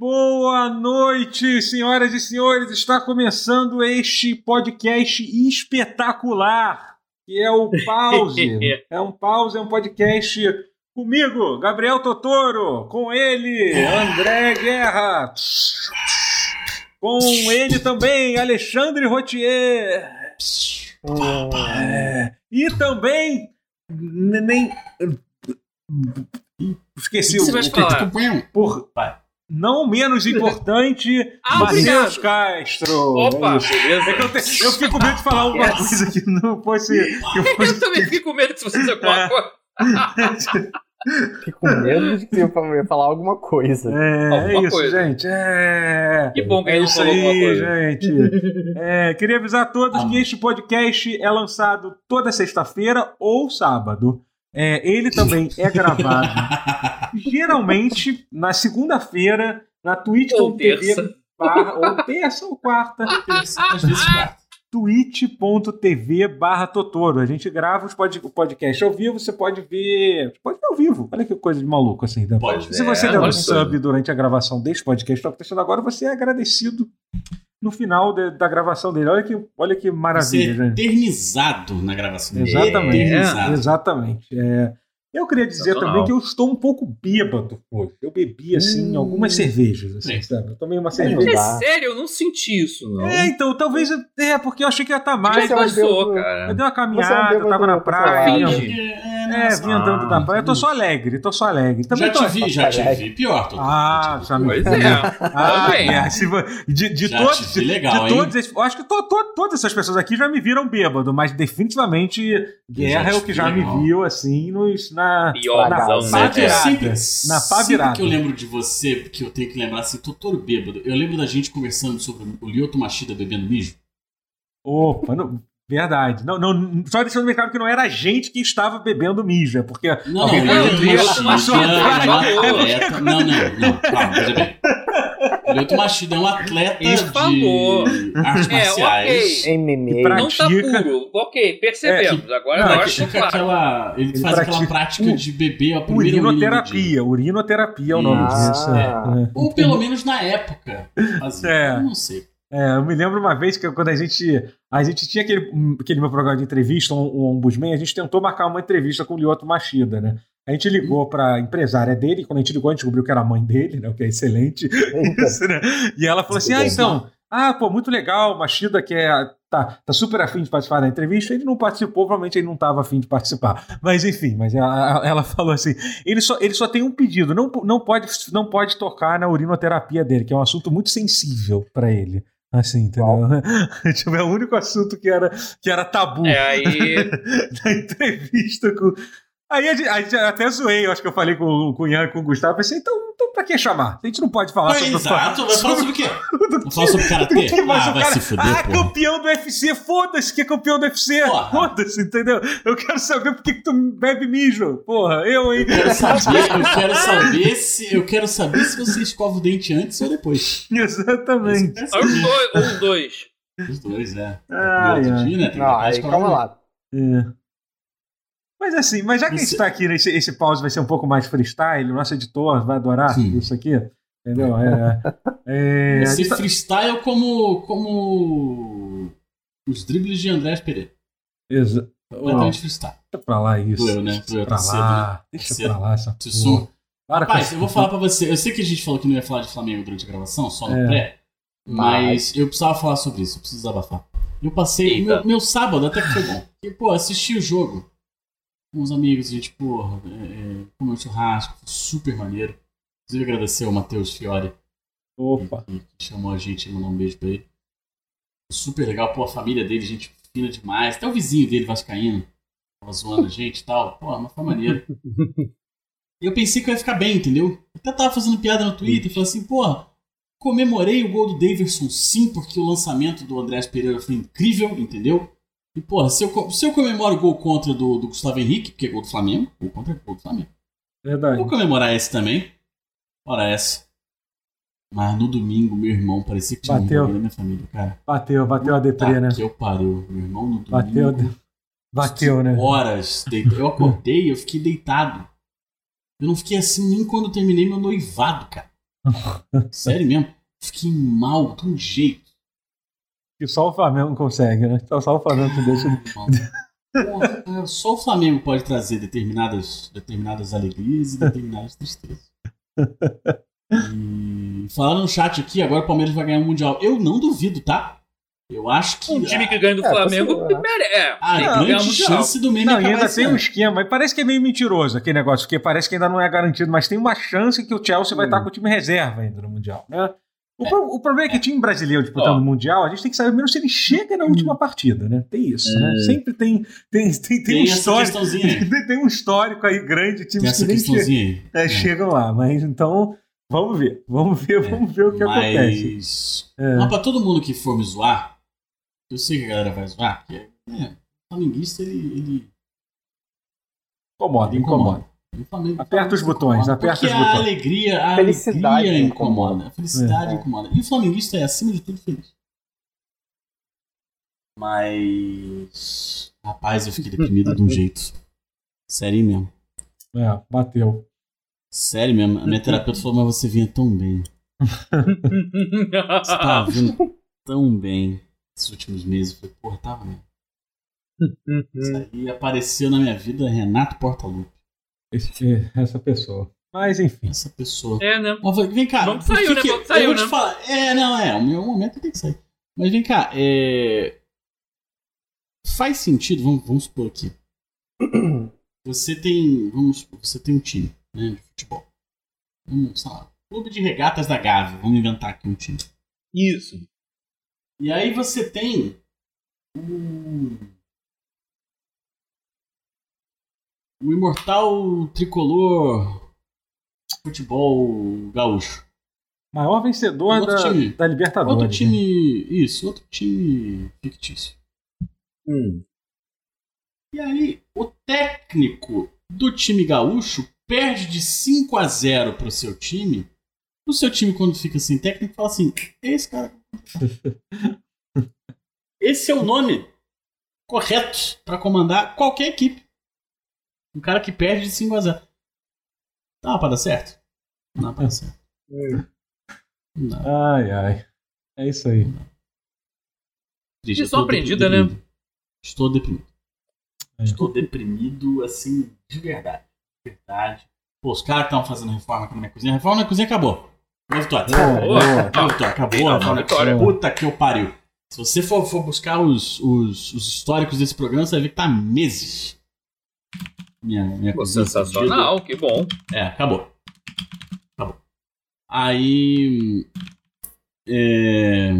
Boa noite, senhoras e senhores. Está começando este podcast espetacular, que é o Pause. é um pause, é um podcast comigo, Gabriel Totoro, com ele, André Guerra, com ele também, Alexandre Rotier. É, e também nem esqueci o que você vai falar? Por, não menos importante, ah, Matheus Castro. Opa, é beleza. É eu, te, eu, fiquei com medo de falar alguma yes. coisa que não fosse. Que fosse... eu também fiquei com medo de você alguma coisa. Fiquei com medo de que eu ia falar alguma coisa. É, alguma é isso, coisa. gente. É... Que bom que é ele isso falou aí, coisa. gente. É, queria avisar a todos ah. que este podcast é lançado toda sexta-feira ou sábado. É, ele também é gravado geralmente na segunda-feira na twitch.tv barra ou terça ou quarta, twitch.tv barra Totoro. A gente grava os pod, o podcast ao vivo, você pode ver. Pode ver ao vivo. Olha que coisa de maluco assim. Né? Pode, Se você é, der um sub durante a gravação deste podcast que está acontecendo agora, você é agradecido no final de, da gravação dele. Olha que, olha que maravilha. Você é eternizado na gravação dele. Exatamente. É. Exatamente. É, eu queria dizer também que eu estou um pouco bêbado hoje. Eu bebi, assim, hum. algumas cervejas, assim, sabe? Eu tomei uma cerveja. É sério, eu não senti isso, não. É, então, talvez. É, porque eu achei que ia estar tá mais. Já passou, cara. Eu dei uma caminhada, eu tava na praia. É, vim andando da praia. Eu tô só alegre, tô só alegre. Também já tô... te vi, já te vi. Pior, tô Ah, já me Pois é. Ah, é. De, de já todos. De, legal, de todos, eu acho que to, to, todas essas pessoas aqui já me viram bêbado, mas definitivamente Guerra é o que já me viu, assim, nos, na. Pior, na não, né? sempre, na pá virada. Sempre que eu lembro de você, porque eu tenho que lembrar assim, tô todo bêbado. Eu lembro da gente conversando sobre o Lyoto Machida bebendo mijo. Opa, não, Verdade. Não, não, só deixando bem claro que não era a gente que estava bebendo mija, porque. Não, não, não, atleta. Não, não, não. Calma, veja bem. Lyoto Machida é um atleta de artes marciais. É, okay. Não tá puro. Ok, percebemos. É, Agora não, nós é aquela, Ele, ele faz pratica, aquela prática de beber a primeira urinoterapia. Urinoterapia é o nome ah, disso. É. Ou pelo menos na época. Fazia. É. Eu não sei. É, eu me lembro uma vez que quando a gente a gente tinha aquele, aquele meu programa de entrevista, um, um ombudsman, a gente tentou marcar uma entrevista com o Lyoto Machida, né? A gente ligou para a empresária dele, quando a gente ligou, a gente descobriu que era a mãe dele, né? O que é excelente. Isso, né? E ela falou assim: ah, então, ah, pô, muito legal, Machida que é, tá, tá super afim de participar da entrevista. Ele não participou, provavelmente ele não estava afim de participar. Mas enfim, mas ela, ela, falou assim: ele só, ele só tem um pedido, não, não, pode, não pode tocar na urinoterapia dele, que é um assunto muito sensível para ele. Assim, entendeu? tipo, é o único assunto que era, que era tabu. É aí. da entrevista com. Aí a gente, a gente, até zoei, eu acho que eu falei com, com o Ian e com o Gustavo, pensei, então, então pra que chamar? A gente não pode falar é, sobre... Exato, vai falar sobre o quê? Falar sobre Karatê? Ah, vai cara, se fuder, Ah, porra. campeão do UFC, foda-se que é campeão do UFC, foda-se, entendeu? Eu quero saber por que, que tu bebe mijo, porra, eu, hein? Eu quero saber, eu quero saber se, eu quero saber se você escova o dente antes ou depois. Exatamente. Os dois. Os dois, é. Ah, é. Dia, né? Não, aí, calma lá. É. Mas assim, mas já que isso... a gente está aqui nesse esse pause vai ser um pouco mais freestyle, o nosso editor vai adorar Sim. isso aqui. Entendeu? É, é, Esse tá... freestyle como, como os dribles de Andrés Pereira. Exato. Completamente oh, freestyle. Deixa pra lá isso. Doeu, né? Doeu, tá cedo, né? Deixa cedo. pra lá essa porra. Para Rapaz, eu vou falar pra você. Eu sei que a gente falou que não ia falar de Flamengo durante a gravação, só no é. pré. Mas eu precisava falar sobre isso, eu preciso desabafar. Eu passei. Meu, meu, sábado até que foi bom. E, pô, assisti o jogo com os amigos, a gente, porra, é, é, comeu churrasco, foi super maneiro. Inclusive agradecer ao Matheus Fiore. Opa! Que, que, chamou a gente, mandou um beijo pra ele. Super legal, pô, a família dele, gente fina demais. Até o vizinho dele, Vascaíno, tava zoando a gente e tal. Pô, mas foi maneiro. E eu pensei que eu ia ficar bem, entendeu? Até tava fazendo piada no Twitter, falei assim, pô, comemorei o gol do Davidson sim, porque o lançamento do Andrés Pereira foi incrível, entendeu? E, porra, se eu, se eu comemoro o gol contra do, do Gustavo Henrique, porque é gol do Flamengo, gol contra é gol do Flamengo. Verdade. Vou comemorar esse também. Ora, essa. Mas no domingo, meu irmão parecia que tinha bateu. na minha família, cara. Bateu, bateu a deprê, né? Que eu pariu. Meu irmão no domingo. Bateu, bateu né? Horas. Eu acordei, eu fiquei deitado. Eu não fiquei assim nem quando eu terminei meu noivado, cara. Sério mesmo. Fiquei mal de um jeito. Que só o Flamengo consegue, né? Só, só o Flamengo que deixa. Só o Flamengo pode trazer determinadas, determinadas alegrias e determinadas tristezas. E falando no chat aqui, agora o Palmeiras vai ganhar o Mundial. Eu não duvido, tá? Eu acho que. Um time que ganha do é, Flamengo mere... é, a ah, grande chance do meme não, ainda tem um esquema, parece que é meio mentiroso aquele negócio, porque parece que ainda não é garantido, mas tem uma chance que o Chelsea hum. vai estar com o time reserva ainda no Mundial, né? O, é. o problema é que time brasileiro disputando o Mundial, a gente tem que saber menos se ele chega na última partida, né? Tem isso, né? É. Sempre tem, tem, tem, tem, tem um histórico. Tem, tem, um histórico aí grande, times que nem che é, chegam lá. Mas então, vamos ver. Vamos ver, vamos ver o que mas... acontece. É. Mas pra todo mundo que for me zoar, eu sei que a galera vai zoar, porque é, o flamenguista ele. ele... Incomoda, ele incomoda. incomoda. Aperta os botões, aperta os botões. a alegria, a felicidade alegria incomoda. A felicidade é. incomoda. E o flamenguista é acima de tudo feliz. Mas. Rapaz, eu fiquei deprimido de um jeito. Sério mesmo. É, bateu. Sério mesmo. A minha terapeuta falou, mas você vinha tão bem. você tava vindo tão bem esses últimos meses. Eu falei, porra, tava mesmo. Isso aí apareceu na minha vida Renato Portaluppi. Esse, essa pessoa. Mas enfim. Essa pessoa. É, né? vem cá. Vamos saiu, né? Que, saiu, eu vou né? te falar. É, não, é. O meu momento tem que sair. Mas vem cá. É... Faz sentido, vamos, vamos supor aqui. Você tem. Vamos você tem um time né, de futebol. Um, sei lá, clube de regatas da Gávea. Vamos inventar aqui um time. Isso. E aí você tem o, o imortal tricolor futebol gaúcho. Maior vencedor da, time, da Libertadores. Outro time. Né? Isso, outro time fictício. Hum. E aí, o técnico do time gaúcho perde de 5 a 0 pro seu time. O seu time, quando fica sem técnico, fala assim: esse cara Esse é o nome correto para comandar qualquer equipe. Um cara que perde de 5 a 0. Dá pra dar certo? Não dá pra dar certo. Não. Ai, ai. É isso aí. Triste, Estou aprendida, né? Estou deprimido. É. Estou deprimido, assim, de verdade. De verdade. Pô, os caras estão fazendo reforma aqui na minha cozinha. A reforma na cozinha acabou. Boa vitória. Boa, boa. Boa vitória. Acabou a reforma cozinha. Puta que eu pariu. Se você for, for buscar os, os, os, históricos desse programa, você vai ver que tá meses. Minha, minha Pô, sensacional, que bom. É, acabou. Acabou. Aí. É,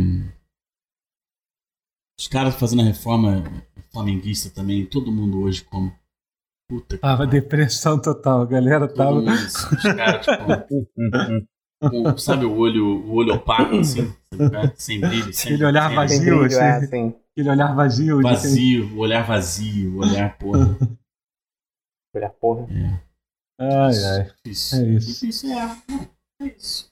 os caras fazendo a reforma flamenguista também, todo mundo hoje como. Puta que. Tava depressão total, a galera tava. Mundo, os caras, tipo. com, sabe o olho, o olho opaco, assim, sem brilho. Sem, Aquele olhar vazio, brilho, assim, é, assim. Aquele olhar vazio. Vazio, o olhar vazio, o olhar porra. olhar porra. É. Ai, ai. Difícil. É isso. Difícil, é. É isso.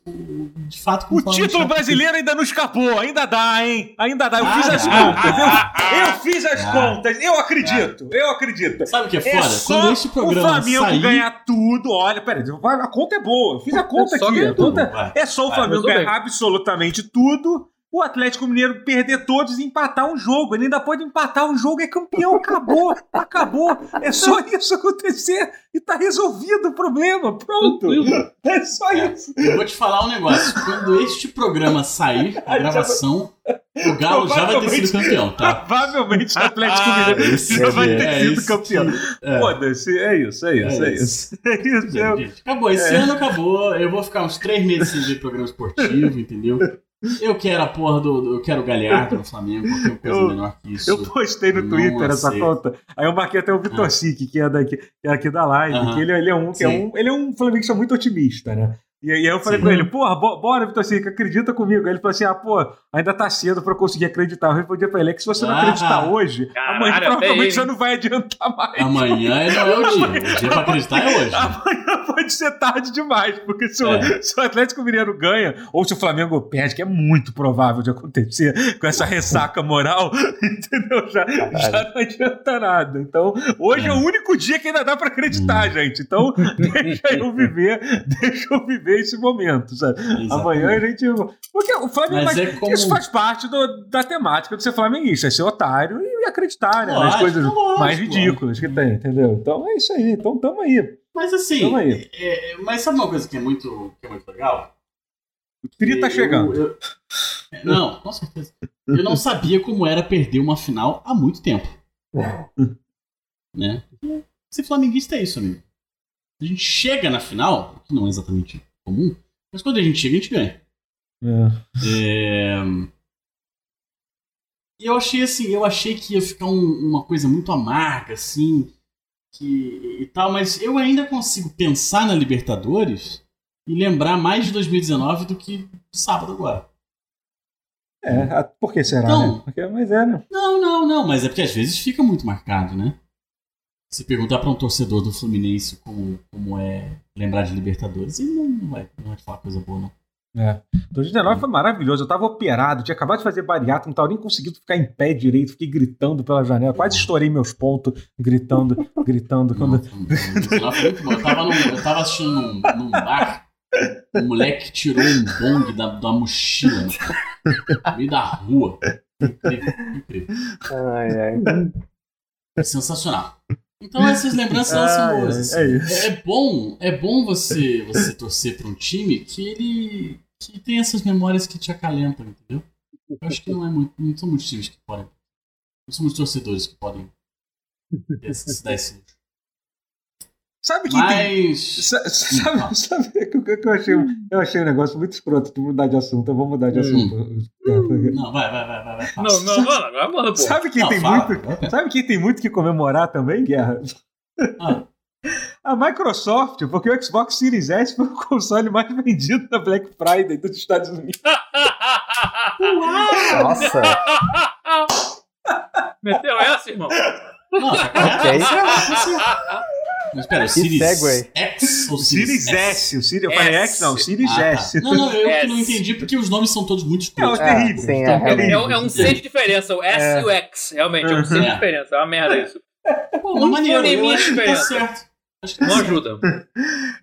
De fato, o título brasileiro ainda não escapou, ainda dá, hein? Ainda dá. Eu ah, fiz as ah, contas. Ah, eu, eu, fiz as contas. Eu acredito. Eu acredito. Sabe o que é foda? É Quando este programa. O Flamengo sair... ganhar tudo. Olha, peraí, a conta é boa. Eu fiz a conta aqui. A conta é só o Flamengo ganhar absolutamente tudo o Atlético Mineiro perder todos e empatar um jogo. Ele ainda pode empatar um jogo, é campeão, acabou, acabou. É só isso acontecer e tá resolvido o problema. Pronto. É só é, isso. Eu vou te falar um negócio. Quando este programa sair, a gravação, o Galo já vai ter sido campeão, tá? Provavelmente o Atlético ah, Mineiro já vai ter é sido campeão. É. Foda-se, é isso, é isso, é, é isso. É isso. É isso. Acabou, esse ano acabou. Eu vou ficar uns três meses sem ver programa esportivo, entendeu? Eu quero a porra do. eu quero o Galhardo no Flamengo, qualquer coisa eu, menor que isso. Eu postei no Twitter essa conta. Aí eu marquei até o Vitor ah. Que é daqui, que é aqui da live, que ele, ele, é um, que é um. Ele é um flamenguista muito otimista, né? E aí eu falei Sim. pra ele, porra, bora, Vitor Sique, acredita comigo. Aí ele falou assim: ah, pô, ainda tá cedo pra eu conseguir acreditar. Eu respondi pra ele: é que se você não ah, acreditar hoje, caralho, amanhã provavelmente já não vai adiantar mais. Amanhã não é o dia. O dia pra acreditar é hoje. Amanhã pode ser tarde demais, porque se o, É. se o Atlético Mineiro ganha, ou se o Flamengo perde, que é muito provável de acontecer com essa ressaca moral, entendeu? Já, já não adianta nada. Então, hoje é. É. o único dia que ainda dá pra acreditar, gente. Então, deixa eu viver, deixa eu viver esse momento, sabe? Amanhã a gente. Porque o Flamengo. Mas mas é como- Isso faz parte do- da temática de ser flamenguista, é ser otário e acreditar né, nas Lógico, coisas lógico, mais ridículas que tem, entendeu? Então é isso aí. Então tamo aí. Mas assim, Tamo aí. é- é- mas sabe uma coisa que é muito, que é muito legal? O Tri tá Eu- chegando. eu- não, com certeza. Eu não sabia como era perder uma final há muito tempo. né? Ser flamenguista é isso, amigo. A gente chega na final, que não é exatamente comum, mas quando a gente chega, a gente ganha. É. É, E eu achei assim, eu achei que ia ficar um- uma coisa muito amarga, assim, que, e tal, mas eu ainda consigo pensar na Libertadores e lembrar mais de 2019 do que sábado agora. É, por que será, Então- né? Porque, mas é, né? Não, não, não, mas é porque às vezes fica muito marcado, né? Se perguntar pra um torcedor do Fluminense como, como é lembrar de Libertadores, ele não, não vai, não vai falar coisa boa, não. É. 2019 foi maravilhoso. Eu tava operado, tinha acabado de fazer bariátrica, não tava nem conseguindo ficar em pé direito, fiquei gritando pela janela, quase estourei meus pontos, gritando, gritando. Não, Quando... foi- 2019 foi muito bom. Eu tava, num- eu tava assistindo num, num bar, um moleque tirou um bong da, da mochila no meio da rua. Incrível, incrível. Ai, ai. Sensacional. Então essas lembranças elas são boas. assim. é isso. É, bom, é bom você você torcer para um time que ele que tem essas memórias que te acalentam, entendeu? Eu acho que não é muito, não são muitos times que podem, não são muitos torcedores que podem se dar esse luxo. Sabe quem tem. Mas Sa- Sabe, sabe o que que eu achei? Eu achei um negócio muito escroto de mudar de assunto. Eu vou mudar de Hum. assunto. não, vai, vai, vai, vai, vai. Não, não, mano, agora manda, pô. Sabe quem Não, tem fala, muito? vai, Sabe quem tem muito que comemorar também, Guerra? Ah. A Microsoft, porque o Xbox Series S foi o console mais vendido na Black Friday dos Estados Unidos. Nossa. Meteu essa, irmão? Não, tá tá tá. Mas pera, o Series segue. X ou O Series S, o Series, eu falei S. X, não, o Series Ah, tá. S. Não, não, eu que não S. entendi porque os nomes são todos muito escuros. É, É, terrível. sim, Tá é, É, um- é um C de diferença, o S É. e o X. Realmente, é um C de É. diferença. É uma merda isso. Pô, mas maneiro, acho que tá diferença. certo. Acho que tá Não ajuda.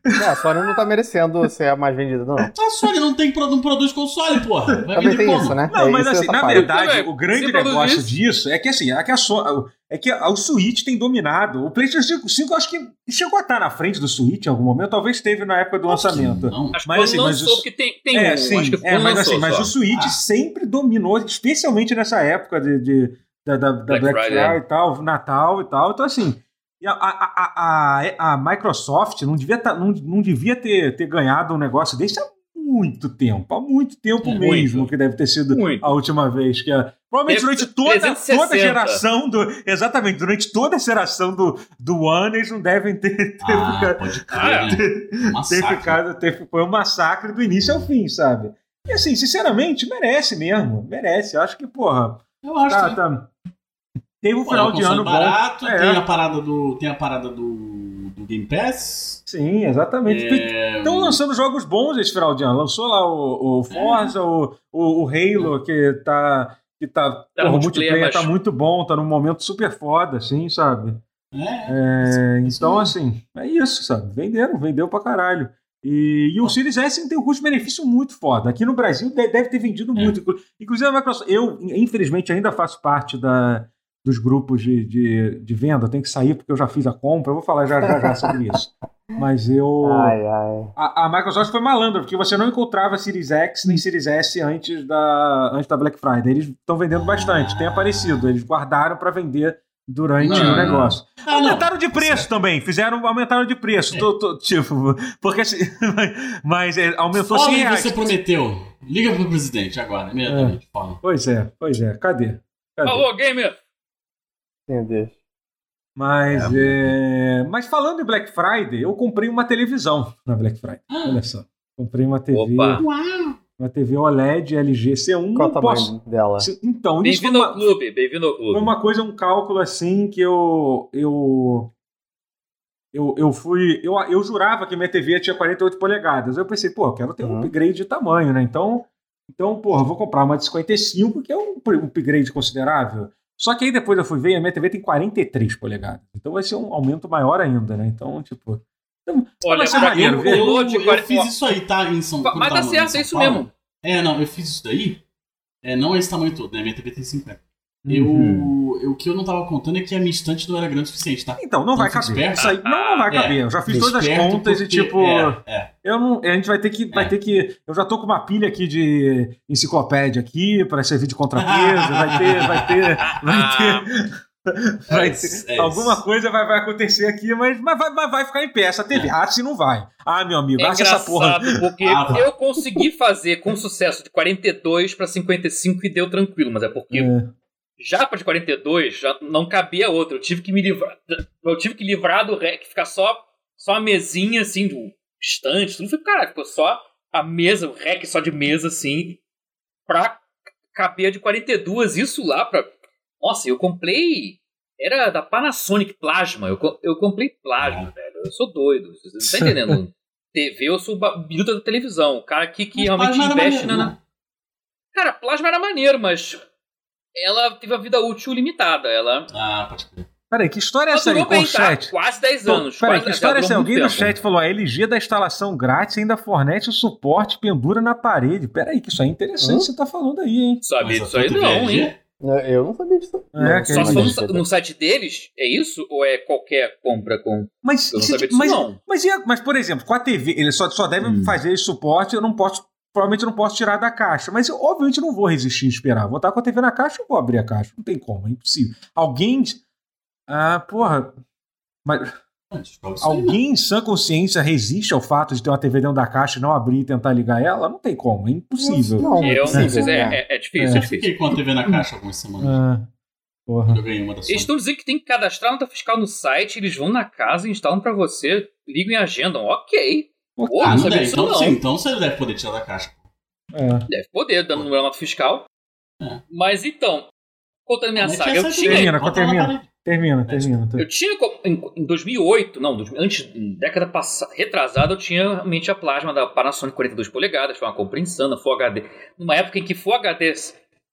Não, a Sony não tá merecendo ser a mais vendida, não. A Sony não, tem, não produz console, porra. Vai Também vender tem como? isso, né? Não, É mas isso assim, na parte. verdade, o grande negócio isso. disso é que assim, é que, a so- é que o Switch tem dominado. O PlayStation 5 eu acho que chegou a estar na frente do Switch em algum momento, talvez esteve na época do Acho que lançamento. Não. Acho que Mas, quando assim, mas lançou, os- porque tem, tem é, um. sim, que é, mas lançou assim, mas o Switch Ah. sempre dominou, especialmente nessa época de, de- da, da- da Black, Black Friday Friday, e tal, Natal e tal. Então, assim, a, a, a, a, a Microsoft não devia, tá, não, não devia ter, ter ganhado um negócio desse há muito tempo, há muito tempo É, mesmo, muito. que deve ter sido Muito. a última vez que a, Provavelmente durante toda, 360. toda a geração do. Exatamente, durante toda a geração do, do ano, eles não devem ter, ter Ah, ficado, pode ter Massacre. ficado. Ter, foi um massacre do início ao fim, sabe? E assim, sinceramente, merece mesmo. Merece. Eu acho que, porra. Eu acho Tá, que tá. Teve um Pô, final é de ano bom. barato, É. tem a parada do. Tem a parada do, Game Pass. Sim, exatamente. É, Estão lançando jogos bons esse final de ano. Lançou lá o, o Forza, o, o, o Halo, que tá. Que tá, Tá porra, o multiplayer, multiplayer tá muito bom, tá num momento super foda, assim, sabe? é, É, então, assim, é isso, sabe? Venderam, vendeu pra caralho. E, e o Series S tem um custo-benefício muito foda. Aqui no Brasil de- deve ter vendido É. muito. Inclu- Inclusive, a Microsoft. Eu, infelizmente, ainda faço parte da, dos grupos de, de, de venda. Tenho que sair porque eu já fiz a compra. Eu vou falar já já, já sobre isso. Mas eu. Ai, ai. A, a Microsoft foi malandra, porque você não encontrava Series X nem Series S antes da, antes da Black Friday. Eles estão vendendo bastante, tem aparecido. Eles guardaram para vender durante Não, o negócio. Ah, não. aumentaram de preço também, fizeram, aumentaram de preço. É. Tô- tô- tipo, porque assim, mas é, aumentou 100 o que reais. você prometeu. Liga pro presidente agora, imediatamente. Fala. Pois é, pois é. Cadê? Cadê? Alô, gamer! Deus. Mas, é, mas falando em Black Friday, eu comprei uma televisão na Black Friday. Olha só. Comprei uma TV, Opa. uma TV OLED LG C1. Qual o posso... dela? Então, isso foi Bem-vindo uma, ao clube, bem-vindo ao foi clube. uma coisa, um cálculo assim que eu. eu eu, eu fui. Eu, eu jurava que minha TV tinha 48 polegadas. Eu pensei, pô, eu quero ter um Uhum. upgrade de tamanho, né? Então, então porra, eu vou comprar uma de 55, que é um, um upgrade considerável. Só que aí depois eu fui ver, a minha TV tem 43 polegadas. Então vai ser um aumento maior ainda, né? Então, tipo. Então, Olha, vai maneiro, Eu, eu quarenta- fiz isso aí, tá? Em São Mas quando dá tava certo, é isso Paulo. mesmo. É, não, eu fiz isso daí. É, não é esse tamanho todo, né? Minha TV tem 50. Uhum. Eu, eu, o que eu não tava contando é que a minha estante não era grande o suficiente, tá? Então, não vai Então, caber. esperto. Isso aí não, não vai É, caber. Eu já fiz todas as contas e, porque- tipo. É, é. Eu não, a gente vai ter que, vai É. ter que. Eu já tô com uma pilha aqui de enciclopédia aqui para servir de contrapeso. vai ter, vai ter, vai ter. Vai É é alguma isso. coisa vai, vai acontecer aqui, mas, mas, vai, mas vai ficar em pé essa TV. É. Ah, se não vai. Ah, meu amigo, É acha essa porra. porque Ah, vai. eu consegui fazer com sucesso de 42 para 55 e deu tranquilo, mas é porque É. já para de 42 já não cabia outra. Eu tive que me livrar, eu tive que livrar do REC, ficar só só a mesinha assim do estante, tudo foi caralho, ficou só a mesa, o REC só de mesa assim pra caber a de 42, isso lá pra Nossa, eu comprei era da Panasonic Plasma. Eu, eu comprei Plasma, velho. Eu sou doido. Você não tá entendendo? TV, eu sou biruta da televisão. O cara aqui que Mas realmente investe maneiro, na. né? Cara, Plasma era maneiro, mas ela teve a vida útil limitada. Ela, Ah, pode crer. Peraí, que história é essa aí o bem, tá? chat? Quase 10 Pô, anos. Peraí, quase, que história é essa? Alguém no chat falou: a LG da instalação grátis ainda fornece o suporte pendura na parede. Peraí, que isso aí é interessante Hum? que você tá falando aí, hein? Sabia Mas disso aí não, hein? Eu não sabia disso. É, Não, Só Mas se for no, mas- no site deles, é isso? Ou é qualquer compra com. Mas, Eu não se- sabia disso, mas, não. Mas, a- mas, por exemplo, com a TV, ele só, só deve Hum. fazer esse suporte, eu não posso. Provavelmente eu não posso tirar da caixa. Mas eu, obviamente, não vou resistir e esperar. Vou estar com a TV na caixa, eu vou abrir a caixa. Não tem como, é impossível. Alguém. Ah, porra. Mas alguém em sã consciência resiste ao fato de ter uma TV dentro da caixa e não abrir e tentar ligar ela? Não tem como, é impossível. Não, eu não possível, sei, é, né? é, é difícil, É. é, Eu difícil. fiquei com a TV na caixa algumas semanas. Ah, porra. Eu ganhei uma da Eles estão dizendo que tem que cadastrar nota fiscal no site, eles vão na casa, instalam pra você, ligam e agendam. Ok. Pô, não Ah, não sabia deve. disso Então, não. sim, então você deve poder tirar da caixa. É. Deve poder, dando número nota fiscal. É. Mas então, contando minha saga, eu tinha? Termina, na termina. Termina, termina. eu tinha em, em 2008, não, antes, em década passada, retrasada, eu tinha realmente a plasma da Panasonic 42 polegadas, foi uma compra insana, Full HD. Numa época em que Full HD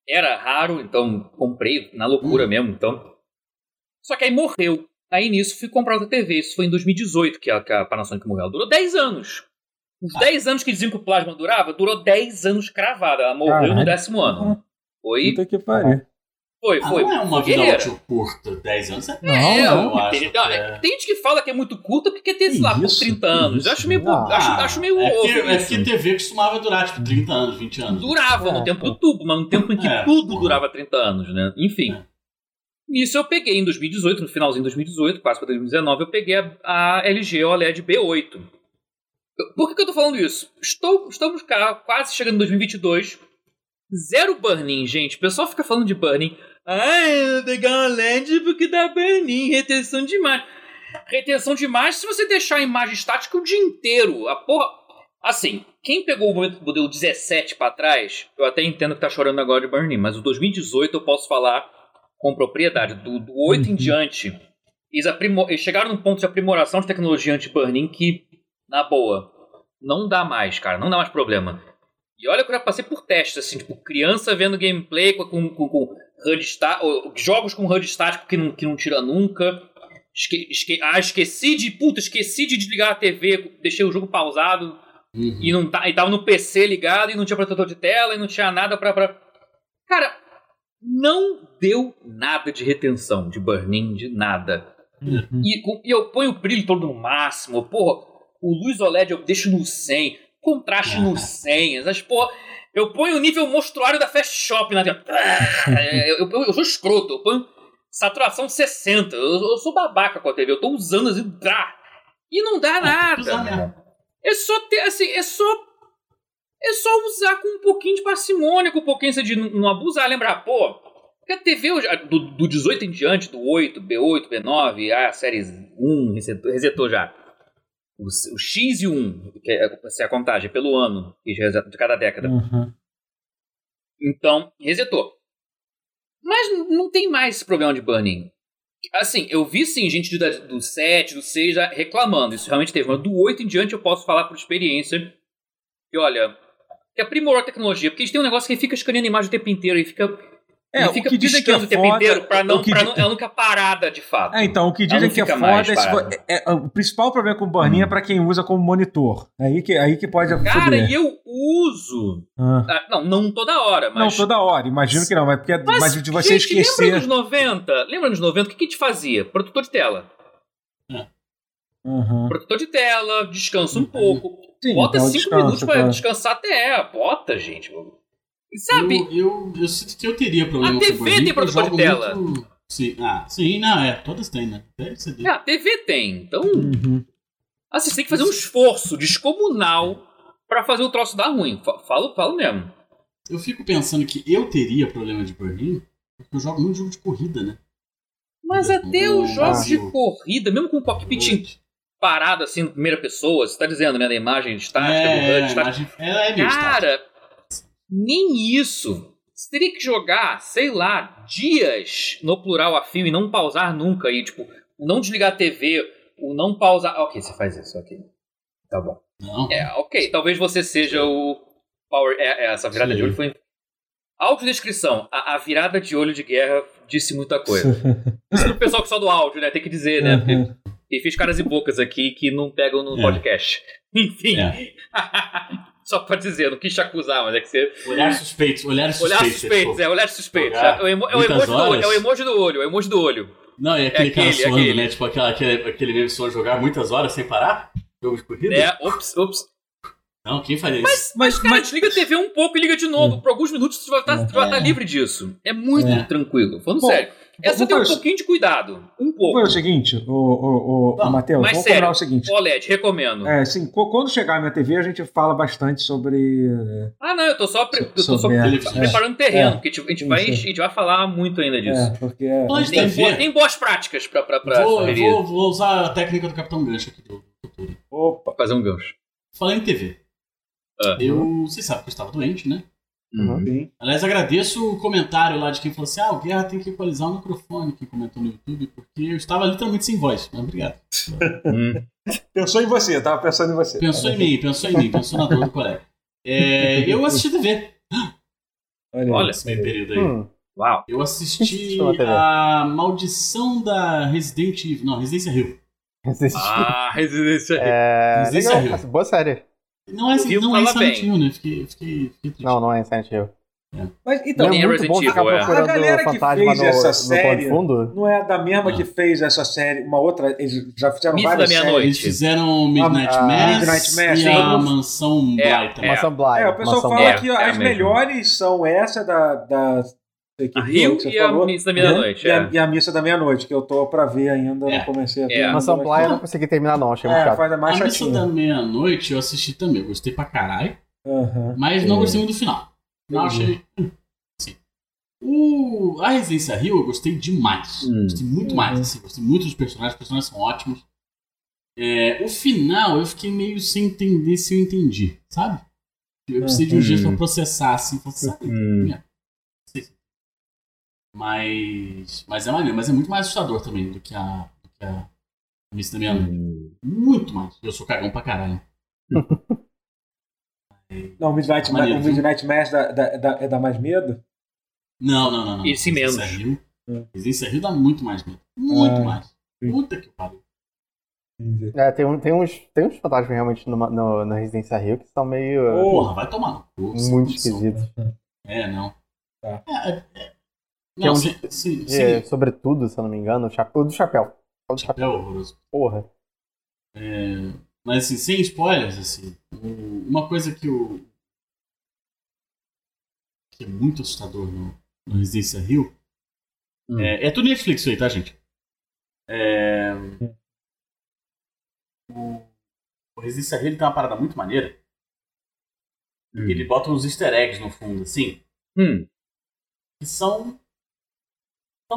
era raro, então comprei na loucura Hum. mesmo, então. Só que aí morreu. Aí nisso fui comprar outra TV, isso foi em 2018 que a, que a Panasonic morreu. Ela durou 10 anos. Os 10 anos que diziam que o plasma durava, durou 10 anos cravada. Ela morreu no Caralho. décimo ano. Foi, Puta que pariu. foi, Ah, foi. não é uma vida Guerreira. útil curta, 10 anos. É... Não, É, não. eu acho tem, que não, é. tem gente que fala que é muito curta porque quer ter, sei Que lá, por isso, 30 que anos. isso. Eu acho meio, Não. acho, Ah, acho meio é porque, é porque TV costumava durar, tipo, 30 anos, 20 anos. Durava É, no tempo pô. do tubo, mas no tempo em que É, tudo durava 30 anos, né? Enfim. Nisso eu peguei em 2018, no finalzinho de 2018, quase para 2019, eu peguei a, a LG OLED B8. Eu- Por que, que eu tô falando isso? Estou, estamos cá, quase chegando em 2022. Zero burn-in, gente. O pessoal fica falando de burn-in. Ah, eu vou pegar uma LED porque dá burn-in, retenção de imagem. Retenção de imagem se você deixar a imagem estática o dia inteiro. A porra. Assim, quem pegou o modelo- modelo 17 pra trás, eu até entendo que tá chorando agora de burn-in, mas o 2018 eu posso falar com propriedade. Do, do 8 em Uhum. diante, eles, eles chegaram num ponto de aprimoração de tecnologia anti-burn-in que, na boa, não dá mais, cara. Não dá mais problema. E olha que eu já passei por testes, assim, tipo, criança vendo gameplay com, com, com, com HUD está, ou jogos com HUD estático que não, que não tira nunca. Esque, esque, ah, esqueci de. Puta, esqueci de desligar a TV, deixei o jogo pausado Uhum. e, não tá, e tava no PC ligado e não tinha protetor de tela e não tinha nada pra. pra... Cara, não deu nada de retenção, de burn-in, de nada. Uhum. E, e eu ponho o brilho todo no máximo, porra. O luz OLED eu deixo no 100, contraste no 100, essas porra. Eu ponho o nível monstruário da Fast Shop na tela. É, eu, eu, eu sou escroto, eu ponho saturação 60. Eu, eu sou babaca com a TV, eu tô usando assim, dá. E não dá que usar nada. mesmo. É só ter, assim, é só. É só usar com um pouquinho de parcimônia, com um pouquinho de não abusar. Lembrar, pô, porque a TV do, do 18 em diante, do 8, B8, B9, a série 1 resetou, resetou já. O, o X e o 1, que é, é a contagem, é pelo ano que de cada década. Uhum. Então, resetou. Mas não tem mais esse problema de burn-in. Assim, eu vi sim gente do, do 7, do 6 já reclamando. Isso realmente teve. Mas do 8 em diante eu posso falar por experiência. E olha, que aprimorou a tecnologia. Porque a gente tem um negócio que fica escaneando a imagem o tempo inteiro e fica. É, o que dizem que é piscando o tempo foda- inteiro pra não, pra não. Ela nunca parada de fato. É, então, o que dizem não que é foda é, é- é- O principal problema com o burn-in é pra quem usa como monitor. Aí que, aí que pode Cara, e eu uso. Ah. Ah, não, não toda hora, Não, mas. toda hora, imagino que não, mas, porque, Mas, mas de você gente, lembra esquecer. nos 90? Lembra nos 90? O que que a gente fazia? Protetor de tela. Uhum. Protetor de tela, descansa um pouco. Sim, Bota então 5 descansa, minutos pra descansar até. Bota, gente. E Sabe? Eu, eu, eu sinto que eu teria problema A com TV burn-in, tem protetor de tela. muito- Sim, ah, sim, não, é, todas têm, né? Ah, a TV tem. Então, Uhum. assim, você tem que fazer um esforço descomunal pra fazer o troço dar ruim. Fa- Falo, falo mesmo. Eu fico pensando que eu teria problema de burn-in, porque eu jogo muito jogo de corrida, né? Mas até os jogos de corrida, mesmo com o cockpit parado assim, primeira pessoa, você tá dizendo, né, da imagem estática, do É, HUD, a estática. imagem, ela é meio estática. Cara, nem isso. Você teria que jogar, sei lá, dias no plural a fio e não pausar nunca. E, tipo, não desligar a TV, o não pausar. Ok, você faz isso, ok. Tá bom. Não, É, ok. Talvez você seja o. Power. É, é, essa virada Sim. de olho foi. Audiodescrição. A, a virada de olho de guerra disse muita coisa. Isso pro pessoal que só do áudio, né? Tem que dizer, né? Porque Uhum. E fiz caras e bocas aqui que não pegam no É. podcast. Enfim. É. Só pra dizer, não quis te acusar, mas é que você. Olhar suspeitos, olhar suspeitos. Olhar suspeitos, é, olhar suspeitos. Jogar É o, emo- é o emoji do olho, é o emoji do olho, é o emoji do olho. Não, e aquele, É cara aquele, suando, aquele. né? Tipo aquela, aquele, aquele meme só jogar muitas horas sem parar? Jogo de corrida? É, ops, ops. Não, quem faria isso? Mas, mas, cara, desliga a TV um pouco e liga de novo. Por alguns minutos você vai estar, você vai estar É. livre disso. É muito É. tranquilo. Falando Bom, sério. É só vamos ter um pouquinho de cuidado. Um pouco. fazer o seguinte, o, o, o, Vamos. Matheus, Mas vamos sério, o seguinte. OLED, recomendo. É, sim, quando chegar a minha TV, a gente fala bastante sobre. é, Ah, não, eu tô só, pre- eu tô só a- televisão. preparando terreno, É. porque tipo, a, gente vai, a gente vai falar muito ainda disso. É, porque. é- Pode Tem, TV. boa- tem boas práticas pra, pra, pra vou, vou, vou usar a técnica do Capitão Gancho aqui do futuro. Opa! fazer um gancho. Falando em TV. Ah. Eu, vocês sabem que eu estava doente, né? Uhum. Sim. Aliás, agradeço o comentário lá de quem falou assim: ah, o Guerra tem que equalizar o microfone, quem comentou no YouTube, porque eu estava literalmente sem voz. Mas obrigado. Hum. Pensou em você, eu tava pensando em você. Pensou em mim, pensou em mim, pensou na dor do colega. É, eu assisti TV Olha. Olha, nesse meio período aí. Hum, Uau. Eu assisti a Maldição da Resident Evil. Não, Residência Rio. existe. Ah, Residência é, Resistência legal, Rio. boa série. Não é, Ouviu não é Silent. Hill, né? Fiquei, fiquei, fiquei triste. Não, não é Silent Hill. Mas então, Nem é é muito bom ficar é. procurando A galera que fantasma fez no, essa no série- fundo. não é da mesma Ah. que fez essa série, uma outra. Eles já fizeram Mito da várias Meia-Noite. Eles fizeram Midnight A- a Mass, Midnight Mass, e sim. a Mansão É, também. é. Bly. séries. É, o pessoal Maçã fala Bly. É, que é as melhores são essa da. da A Rio que você e a falou, Missa da Meia-Noite. E, a, é. e a Missa da Meia-Noite, que eu tô pra ver ainda, É. não comecei a ver. É. ainda, Maçã mas- Bly eu não consegui terminar, não. Achei muito É, chato. faz a mais A Missa da Meia-Noite eu assisti também. Eu gostei pra caralho. Mas não É. gostei muito do final. Não achei. hum, Sim. O... A Residência Rio eu gostei demais. Hum. Gostei muito mais. Assim, gostei muito dos personagens. Os personagens são ótimos. É, o final eu fiquei meio sem entender se eu entendi, sabe? Eu precisei de Hum. dias pra processar, assim. falar, sabe? Hum. Mas. Mas é maneiro. Mas é muito mais assustador também do que a. Do que a Missa da Meia-Noite. Hum. Muito mais. Eu sou cagão pra caralho. Não, o Midnight, Maneiro, o? Midnight Mass da, da, da- é da mais medo? Não, não, não. não. E sim menos. Residência Rio. É. Residência Rio dá muito mais medo. Muito Ah, mais. sim. Puta que pariu. É, tem, um- tem, uns, tem uns fantasmas realmente numa- no, na Residência Rio que são meio. Porra, vai tomar no cu. muito condição. esquisitos. É, não. Tá. É, é, é. É Não, um sim, sim, sim. É, sobretudo, se eu não me engano, o, chapéu, do chapéu. O do chapéu. É horroroso. Porra. É, mas assim, sem spoilers, assim, uma coisa que o. que é muito assustador no, no Residência Rio. Hum. É, é tudo Netflix aí, tá, gente? É, o, o Residência Rio ele tem uma parada muito maneira. Hum. Ele bota uns easter eggs no fundo, assim, Hum. que são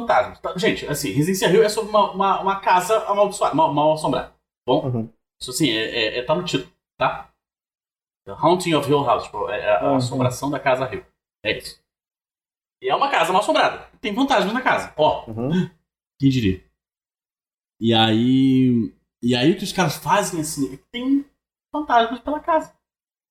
fantasmas. Tá, Gente, assim, Residência Rio é sobre uma, uma, uma casa amaldiçoada, mal, mal assombrada. Bom, Uhum. isso assim, é, é- é- tá no título, tá? The Haunting of Hill House, tipo, é a, a Uhum. assombração da casa Rio. É isso. E é uma casa mal assombrada. Tem fantasmas na casa. Ó, Uhum. quem diria? E aí. E aí o que os caras fazem assim, é que tem fantasmas pela casa.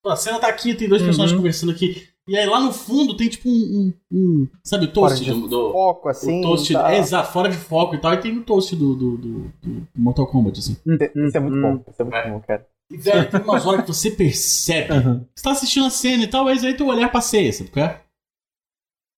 A cena tá aqui, tem dois Uhum. personagens conversando aqui. E aí lá no fundo tem tipo um. um, um- sabe, o toast Fora de do, do- foco, assim. o toast. tá. É, exato, fora de foco e tal. E tem o toast do, do, do- do Mortal Kombat, assim. Isso é muito bom. Isso é muito É. bom, cara. E, velho, tem umas horas que você percebe. Aham. Você tá assistindo a cena e tal, mas aí teu olhar passeia, sabe qual é?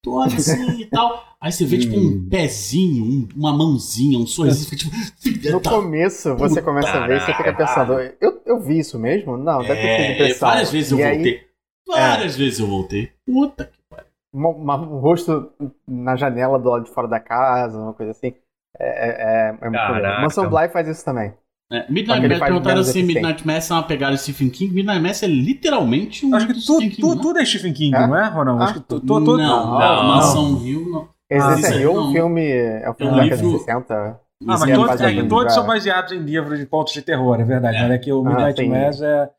Tu olha assim e tal. Aí você vê, tipo, um pezinho, um- uma mãozinha, um sorriso. Fica tipo. No começo, você começa a ver e você fica pensando, eu, eu vi isso mesmo? Não, deve ter sido É, várias vezes eu aí, Várias vezes eu voltei. Puta que pariu. um rosto na janela do lado de fora da casa, uma coisa assim. É, é, é, é muito. Mansão Bly faz isso também. É, Midnight Mass, perguntaram se. Midnight Mass é uma pegada de Stephen King. Midnight Mass é literalmente um Acho que tu, King. tu, tudo é Stephen King, É? não é, Ronaldo? Acho Ah, que tu, tu, tu, não, não, não, não. Mansão Rio não. Residência Ah, Hill é não. um filme. É um filme É da década de livro- 60. Ah, Mas é todos, é todos é. são baseados em livros de contos de terror, é verdade. É. É que o Ah, Midnight. Mass é.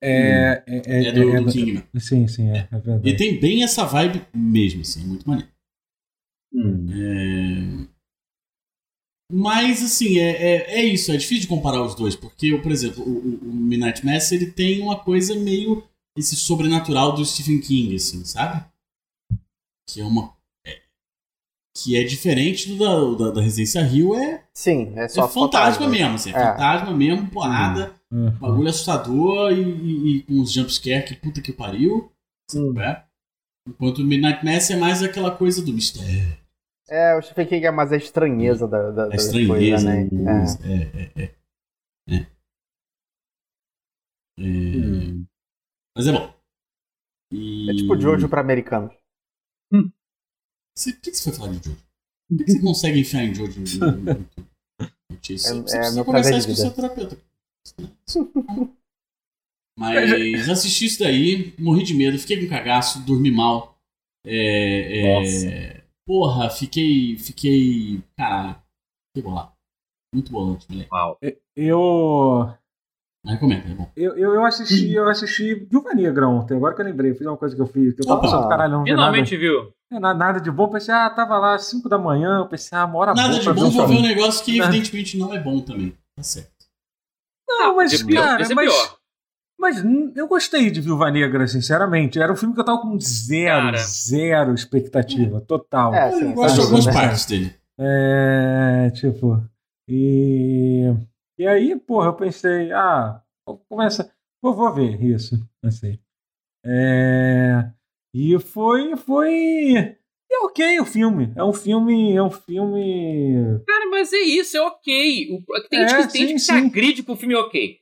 É, é, é, É do, é- do King, né? Sim, sim, é, é verdade. E tem bem essa vibe mesmo, assim, é muito maneiro. Hum. É... Mas, assim, é, é, é isso, é difícil de comparar os dois, porque, por exemplo, o, o- o Midnight Mass, ele tem uma coisa meio esse sobrenatural do Stephen King, assim, sabe? Que é uma... é- que é diferente do da, da, da Residência Rio, é, Sim, é é só fantasma mesmo, assim, é, É. fantasma mesmo, porrada, Uhum. bagulho assustador e, e, e com os jumpscare que puta que pariu? Hum. qual é? Enquanto o Midnight Mass é mais aquela coisa do mistério. É, o Stephen King é mais a estranheza da, da, A estranheza. coisa, né? É. É, é, é. é. É. Hum. Mas é bom. E... É tipo Jojo pra americanos. Você, por que que você foi falar de Jojo? Por que que você consegue enfiar em Jojo no, no, no YouTube? Você, você É- é precisa meu conversar prazer isso com o seu terapeuta. Mas assisti isso daí, morri de medo, fiquei com cagaço, dormi mal. É, é, Nossa. Porra, fiquei. Fiquei. Caralho. Fiquei bolado. Muito bolante, moleque. Uau. Eu, recomendo, é bom. eu, eu, eu assisti, eu assisti Viúva Negra ontem, agora que eu lembrei, fiz uma coisa que eu fiz, que eu tava Opa. caralho, não vi nada, Finalmente viu. é, nada, nada de bom, pensei, ah, tava lá às 5 da manhã, eu pensei, ah, uma hora Nada boa de bom, vou ver um negócio que evidentemente não é bom também. Tá certo. Não, mas, é pior, cara, é mas, pior. mas hum, eu gostei de Viúva Negra, sinceramente, era um filme que eu tava com zero, Cara. zero expectativa, total. É, eu gosto de algumas partes dele. É, tipo, e, e aí, porra, eu pensei, ah, começa, vou, vou ver isso, assim. É, e foi, foi, é ok o filme, é um filme, é um filme, Cara, mas é isso, é ok. O- Tem É, gente que, tem sim, gente que se agride pro filme ok.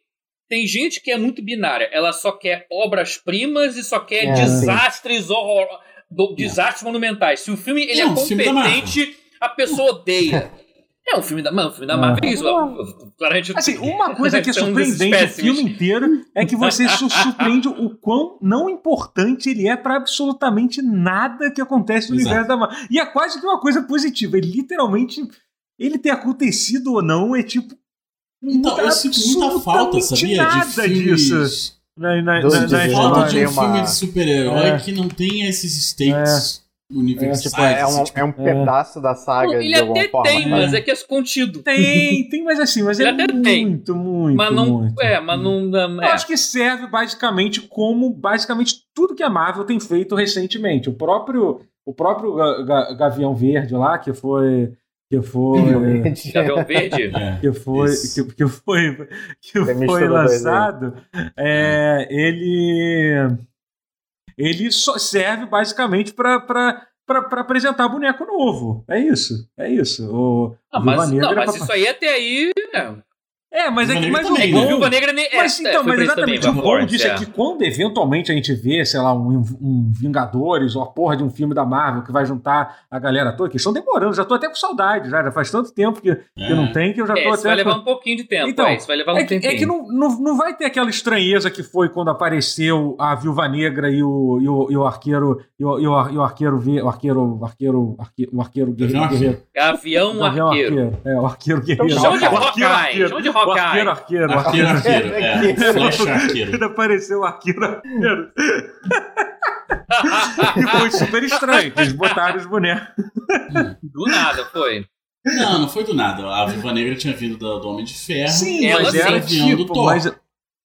Tem gente que é muito binária. Ela só quer obras-primas e só quer É, desastres horror... do- desastres monumentais. Se o filme ele É é, filme da competente, a pessoa odeia. É um filme da, mano, um filme da Marvel. É isso. Claramente, Assim, uma coisa que é surpreendente o filme inteiro é que você se surpreende o quão não importante ele é pra absolutamente nada que acontece no Exato. universo da Marvel. E é quase que uma coisa positiva. Ele literalmente, ele ter acontecido ou não é tipo. Então, eu sinto muita falta, sabia? Nada de filmes... disso. Na, na, Do- na, na Falta de um Uma- filme de super-herói É. que não tenha esses stakes universais. Tipo, é um, assim, é um pedaço da saga Não, de ele alguma até forma. tem, né? mas é que é contido. Tem, tem, mas assim, mas Ele é até muito, tem. muito, Mas não. muito. É, mas não. Eu É. acho que serve basicamente como basicamente tudo que a Marvel tem feito recentemente. O próprio, o próprio Ga- Ga- Gavião Verde lá, que foi. Que foi. Gavião Verde? É, Que foi, que, que foi, que Você foi lançado, é, ele, ele só serve basicamente para apresentar boneco novo. É isso, é isso. O, Viúva mas, não, era mas pra- isso aí até aí. É, É, mas é que Negra o bom-? Viúva Negra nem. Mas é, então, foi mas isso exatamente o bom disso é é. que quando eventualmente a gente vê, sei lá, um, um Vingadores ou a porra de um filme da Marvel que vai juntar a galera toda, que estão demorando, já tô até com saudade, já, já faz tanto tempo que, que É. não tem que eu já É, tô isso até. vai levar um pouquinho de tempo. Então, é, isso vai levar um É que, tempinho. é que não, não, não vai ter aquela estranheza que foi quando apareceu a Viúva Negra e o, e o, e o arqueiro e o, e o, e o arqueiro o arqueiro o arqueiro arque- o arqueiro guerreiro, Gavião Gavião Arqueiro. é o arqueiro guerreiro Chama de O arqueiro Hawkeye, arqueiro. chama de o arqueiro Hawkeye. arqueiro o Arqueiro, arqueiro arqueiro. É, flash arqueiro. quando apareceu o arqueiro arqueiro e foi super estranho eles botaram os bonecos Do nada, foi. Não, não foi do nada. A Viva Negra tinha vindo do, do Homem de Ferro. Sim, Ela mas sim. era avião do tipo, Thor. mas,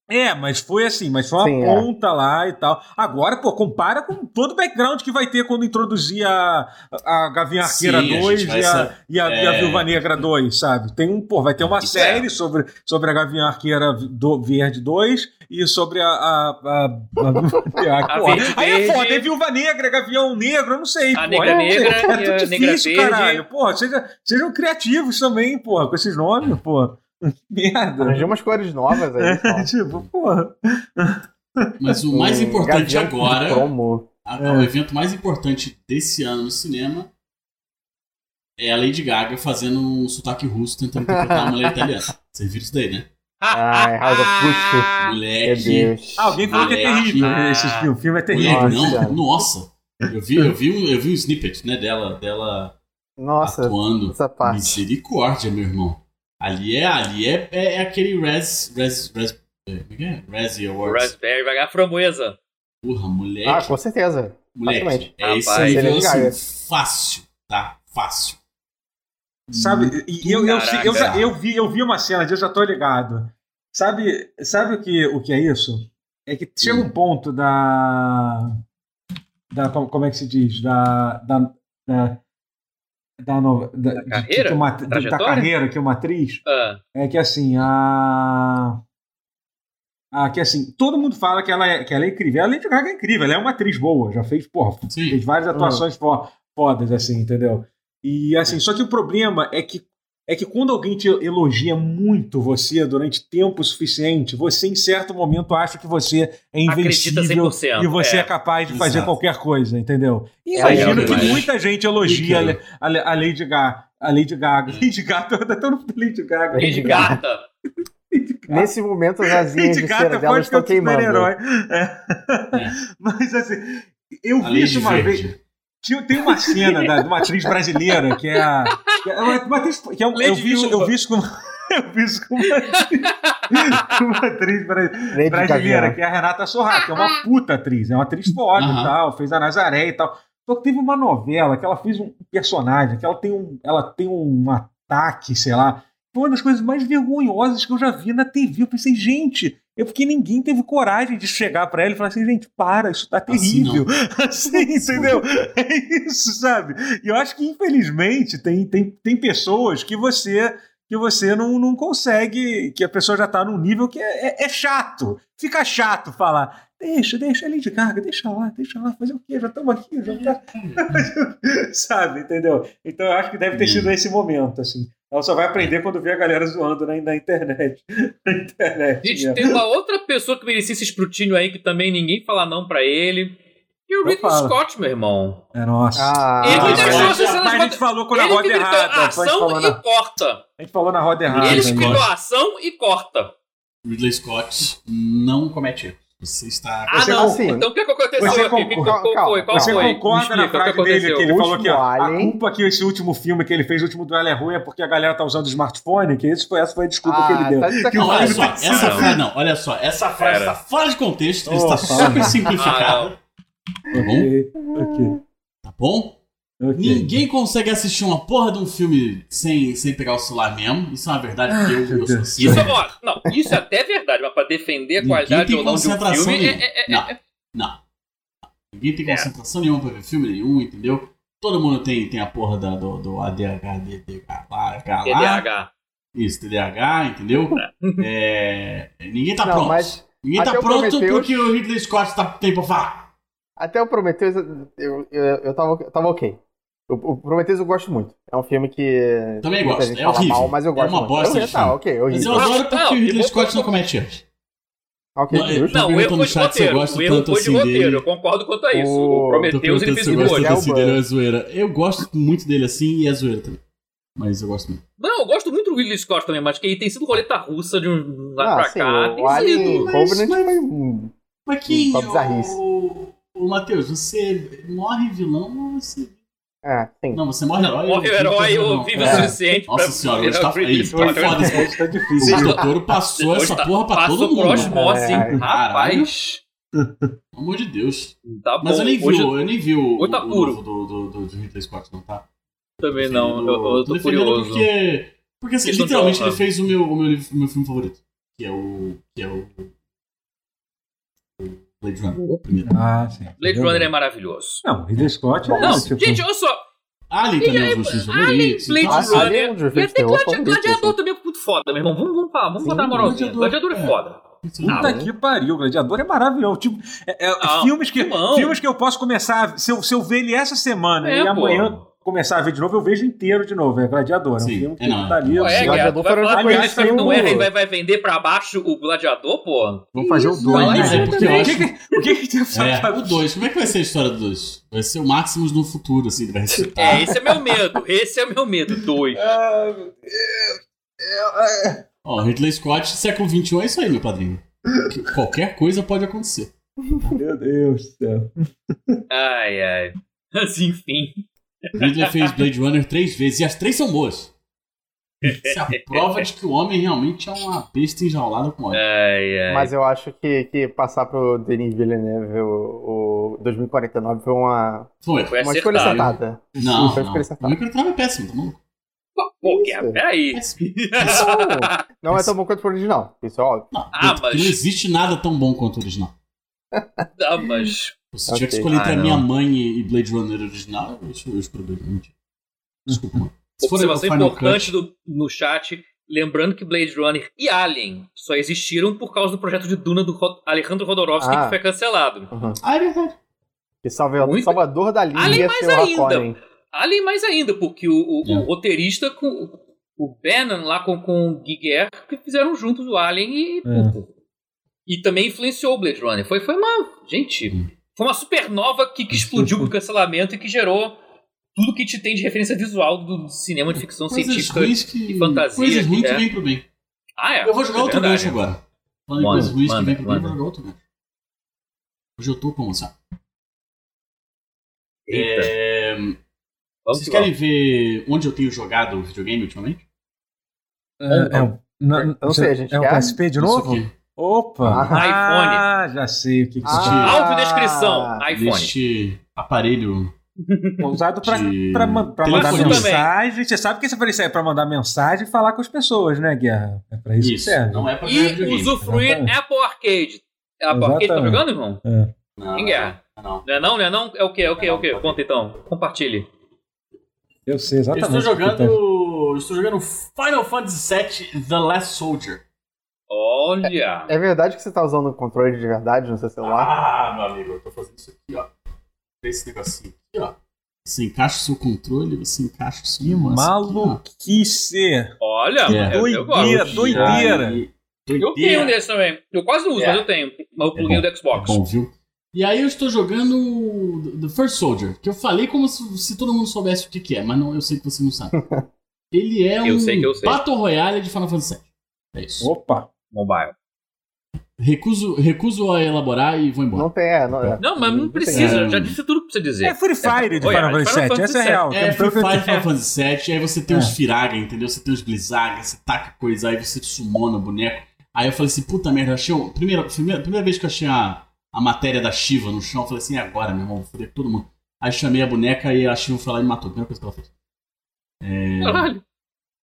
é, mas foi assim, mas foi uma Sim, é. ponta lá e tal. Agora, pô, compara com todo o background que vai ter quando introduzir a, a Gavinha Arqueira Sim, a 2 gente vai e a, e, a, e a é. Viúva Negra 2, sabe? Tem um, pô, vai ter uma Isso é. série sobre, sobre a Gavinha Arqueira do, Verde 2 e sobre a. a, a, a, A porra. Verde Aí é foda, é Viúva Negra, Gavião Negro, eu não sei. A porra, Negra não sei. Negra é e a tudo Negra difícil, Verde. caralho. Porra, seja, sejam criativos também, porra, com esses nomes, porra. Merda. Arranjei umas cores novas aí. É, tipo, porra. Mas o mais importante agora, Cromo. a- É. o evento mais importante desse ano no cinema é a Lady Gaga fazendo um sotaque russo tentando interpretar uma mulher italiana. Vocês viram isso daí, né? Ai, House of Gucci. Meu Moleque. Deus. Ah, alguém falou que é Moleque. terrível né, esse filme. O filme é terrível. Moleque, Nossa. não, nossa. Eu vi, eu, vi um, eu vi um snippet, né, dela, dela Nossa, atuando. essa parte. Misericórdia, meu irmão. Ali é, ali é, é, é aquele Res. Res. Res. é, é que é? Razzie Awards. Raspberry vai ganhar framboesa. Porra, moleque. Ah, com certeza. moleque. facilmente. É Rapaz. nível Lady Gaga. assim, fácil, tá? Fácil. Sabe? E eu, eu, eu, já- eu vi, eu vi uma cena, eu já tô ligado. Sabe, sabe o, que, o que é isso? É que chega um ponto da. da como, como é que se diz? Da. da, da da, nova, da, de- carreira? que uma- da Trajetória? carreira que uma atriz Ah, é que assim a ah, que assim todo mundo fala que ela é que ela é incrível a Gaga é incrível ela é uma atriz boa já fez porra Sim. fez várias atuações fo- fodas assim entendeu e assim só que o problema é que é que quando alguém te elogia muito você durante tempo suficiente, você em certo momento acha que você é Acredita invencível 100%, e você é, é. capaz de fazer Exato. qualquer coisa, entendeu? É, imagino é, que muita gente elogia a, a Lady Gaga. A Lady Gaga. Lady Gaga, toda todo mundo Lady Gaga. Lady Gata. Nesse momento, as asinhas Lady de Gaga cera dela pode estão um queimando. super-herói. É. Mas assim, eu A vi isso uma vez. Tinha- Tem uma cena da, de uma atriz brasileira que é a. Que é uma, uma atriz, que é um- eu, vi isso, eu vi isso com. Eu vi isso com uma atriz, uma atriz brasileira, Gaga. que é a Renata Sorra, que é uma puta atriz, é uma atriz foda Aham. e tal, fez a Nazaré e tal. Só que teve uma novela que ela fez um personagem, que ela tem um, ela tem um ataque, sei lá. Foi uma das coisas mais vergonhosas que eu já vi na TV. Eu pensei, gente, é porque ninguém teve coragem de chegar pra ela e falar assim, gente, para, isso tá Assim terrível. Assim, entendeu? É isso, sabe? E eu acho que, infelizmente, tem, tem, tem pessoas que você que você não, não consegue, que a pessoa já tá num nível que é, é- é chato. Fica chato falar. Deixa, deixa a Lady Gaga, deixa lá, deixa lá, fazer o quê? Já estamos aqui, já tá. Sabe, entendeu? Então eu acho que deve ter Hum. sido esse momento, assim. Ela só vai aprender quando vê a galera zoando na, na internet. Na internet. Gente, mesmo. tem uma outra pessoa que merecia esse escrutínio aí que também ninguém fala não pra ele. E o Ridley. Scott, meu irmão. É, nossa. Ah, Ele Ah, deixou mas- as cenas Mas a gente falou com na Ele roda gritou errada. ação a na- e corta. A gente falou na roda errada. Ele né? escreveu a ação e corta. Ridley Scott não comete erro. Você está. Ah, Você não. assim, Então o que que aconteceu você aqui? concorda- Qual foi? Qual foi? Qual Você foi? concorda na explica, o que frase dele que ele O falou que último a, culpa que esse último filme que ele fez, o último duelo é ruim, é porque a galera tá usando smartphone, que esse foi, essa foi a desculpa que ele ah, deu. tá de Não, olha só, essa frase não, olha só, essa frase está fora de contexto, Oh, está super simplificada, Ah, bom? Ok, ok, tá bom? Ok. Ninguém consegue assistir uma porra de um filme sem, sem pegar o celular mesmo. Isso é uma verdade, porque eu, eu sou Deus. assim. Isso, ó, não, isso é até verdade, mas pra defender a Ninguém qualidade tem ou não de um concentração filme nenhuma. é, é- é- Não, não. Ninguém tem É. concentração nenhuma pra ver filme nenhum, entendeu? Todo mundo tem, tem a porra da, do, do ADH, DDH lá. TDAH. Isso, TDAH, entendeu? É, ninguém tá Não, pronto. mas Ninguém tá pronto Prometheus- porque o Ridley Scott tá, tem pra falar. até o Prometheus eu, eu, eu tava, eu tava ok. O, o Prometheus eu gosto muito. É um filme que. Também gosto, gente é horrível. Mal, mas eu É gosto uma muito. bosta Eu- de Tá, ok, Mas horrível. eu adoro Não, porque o e Ridley Scott não comete erros. Ok, Não, justo. Tô Não, o erro no chat se eu roteiro. gosto O erro tanto assim roteiro. dele. Eu concordo quanto a isso. O- O Prometheus ele fez eu. É o assim dele, é zoeira. Eu gosto muito dele assim e é zoeira também. Mas eu gosto muito. Não, eu gosto muito do Ridley Scott também, mas que ele tem sido roleta russa de um lá Ah, pra sim, cá. o Tem sido. Mas- Covenant mas- um- Mas. Só bizarrice. O, o Matheus, você morre vilão ou você. É, sim. Não, você morre herói. Morre o herói ou vive é. o suficiente Nossa pra senhora, hoje tá- o aí, tá foda esse Hoje tá difícil. O doutor passou Hoje essa tá- porra pra Passou todo por mundo. osmose, É. hein? Rapaz. Pelo amor de Deus. Tá bom. Mas eu nem vi, Hoje- o- eu nem vi o, hoje tá o puro. novo do, do, do, do Ridley Scott, não, tá? Também não, eu, eu tô curioso. Porque, porque assim, literalmente ele fez o meu, o meu, o meu filme favorito. Que é o. Que é o. Blade Runner, primeiro. Ah, sim. Blade Runner é maravilhoso. Não, Ridley Scott é Não, tipo, gente, olha só. Alien também é um dos favoritos. Blade Ah, assim, Runner. É E até favoritos, Gladiador também é muito foda, meu irmão. Vamos, vamos falar, vamos Sim, botar a moralzinha. Gladiador, Gladiador é é. foda. Puta que pariu, o Gladiador é maravilhoso. Tipo, é- é- Ah, filmes, que, filmes que eu posso começar. Se eu, se eu ver ele essa semana É, e pô. Começar a ver de novo, eu vejo inteiro de novo. É Gladiador. É um Sim, filme que é, não, tá ali. Pô, é, assim, Gladiador vai eu ele conheci não erra e vai, vai vender pra baixo o Gladiador, pô? Vamos fazer o Isso, 2. vai lá, né? é, porque o acho- que, que, o que, que tem É, o 2. Como é que vai ser a história do 2? Vai ser o Maximus no futuro, assim, ele vai ressuscitar. É, esse é meu medo. Esse é meu medo. Dois. Ah, meu Deus. É, é. Ó, Ridley Scott, século XXI é isso aí, meu padrinho. Que Qualquer coisa pode acontecer. Meu Deus do céu. Ai, ai. Mas enfim. Ridley fez Blade Runner três vezes e as três são boas. Isso é a prova de que o homem realmente é uma besta enjaulada com ódio. Ai, ai. Mas eu acho que, que passar pro Denis Villeneuve o, o 2049 foi uma, Foi. Foi uma escolha acertada. Não, foi não. escolha O acertada. microtrava é péssimo, tá maluco? Pô, Isso. Guerra, peraí. Não, não é tão bom quanto o original, isso é óbvio. Não, Ah, mas- não existe nada tão bom quanto o original. Ah, mas. Se tiver que Ok. escolher entre Ah, a não. minha mãe e Blade Runner original, eu eu escolho Blade Runner. Mentira. Desculpa, mano. Se for Observação o importante do, no chat. Lembrando que Blade Runner e Alien só existiram por causa do projeto de Duna do Ro- Alejandro Rodorovsky, Ah. que foi cancelado. Uhum. Ah, é verdade. Que Salvador, Muito- Salvador da linha ia mais o ainda. Alien mais ainda, porque o, o- o É. roteirista com o Bannon lá com, com o Guiguer que fizeram juntos o Alien e. É. E também influenciou o Blade Runner. Foi, foi uma. Gente. Foi uma supernova que, que explodiu com o cancelamento e que gerou tudo que te tem de referência visual do cinema de ficção Coisas científica. ruins que. e fantasia, Coisas ruins é. que vêm pro bem. Ah, é. Eu vou jogar é outro gancho agora. Falando em Manda, coisas ruins que vêm pro bem, vou jogar outro gancho. Hoje eu tô como, sabe? Eita. É, Vamos Vocês que querem ver onde eu tenho jogado videogame ultimamente? É, é, um- não, Eu não sei, a gente é quer? PSP de Isso novo? aqui. Opa! Ah, Ah, já sei o que, que Ah. isso Audiodescrição, iPhone. Neste aparelho é. Usado pra, de pra, man- pra mandar telefone. mensagem. Você sabe que esse aparelho serve pra mandar mensagem e falar com as pessoas, né, Guerra? É pra isso, que Isso, serve. não é pra jogar E videogame. usufruir Exatamente. Apple Arcade. Apple Arcade tá jogando, irmão? Não, Em guerra. não. Não é não, não é não? É o quê? É o quê? É o quê? Conta então. Compartilhe. Eu sei Eu exatamente. estou o que tá- jogando. eu Estou jogando Final Fantasy VII The Last Soldier. Olha. É verdade que você tá usando o controle de verdade no seu celular? Ah, meu amigo, eu tô fazendo isso aqui, ó. Esse negocinho aqui, ó. Você encaixa o seu controle, você encaixa o seu Que negócio aqui, maluquice! Olha, É. eu, eu Doideira, gosto. doideira. Aí, Eu tenho um doideira. desse também. Eu quase não uso, É. mas eu tenho. Mas eu pluguei É o do Xbox. Bom, viu? E aí eu estou jogando The First Soldier, que eu falei como se, se todo mundo soubesse o que, que é, mas não, eu sei que você não sabe. Ele é Eu um sei que eu sei. Battle Royale de Final Fantasy VII. É isso. Opa! Mobile. Recuso, recuso a elaborar e vou embora. Não tem, é. Não, é. Não, mas não precisa. é. Já disse tudo que precisa dizer. É Free Fire de Olha, Final Fantasy VII, essa é real. É, Free Fire Final Fantasy VII, aí você tem É. os Firaga, entendeu? Você tem os Blizzaga, você taca coisa, aí você sumona o boneco. Aí eu falei assim, puta merda, achei o... primeira, primeira, primeira vez que eu achei a, a matéria da Shiva no chão, eu falei assim, é agora, meu irmão, vou foder todo mundo. Aí chamei a boneca e a Shiva foi lá e me matou, primeira coisa que ela fez. É, Caralho.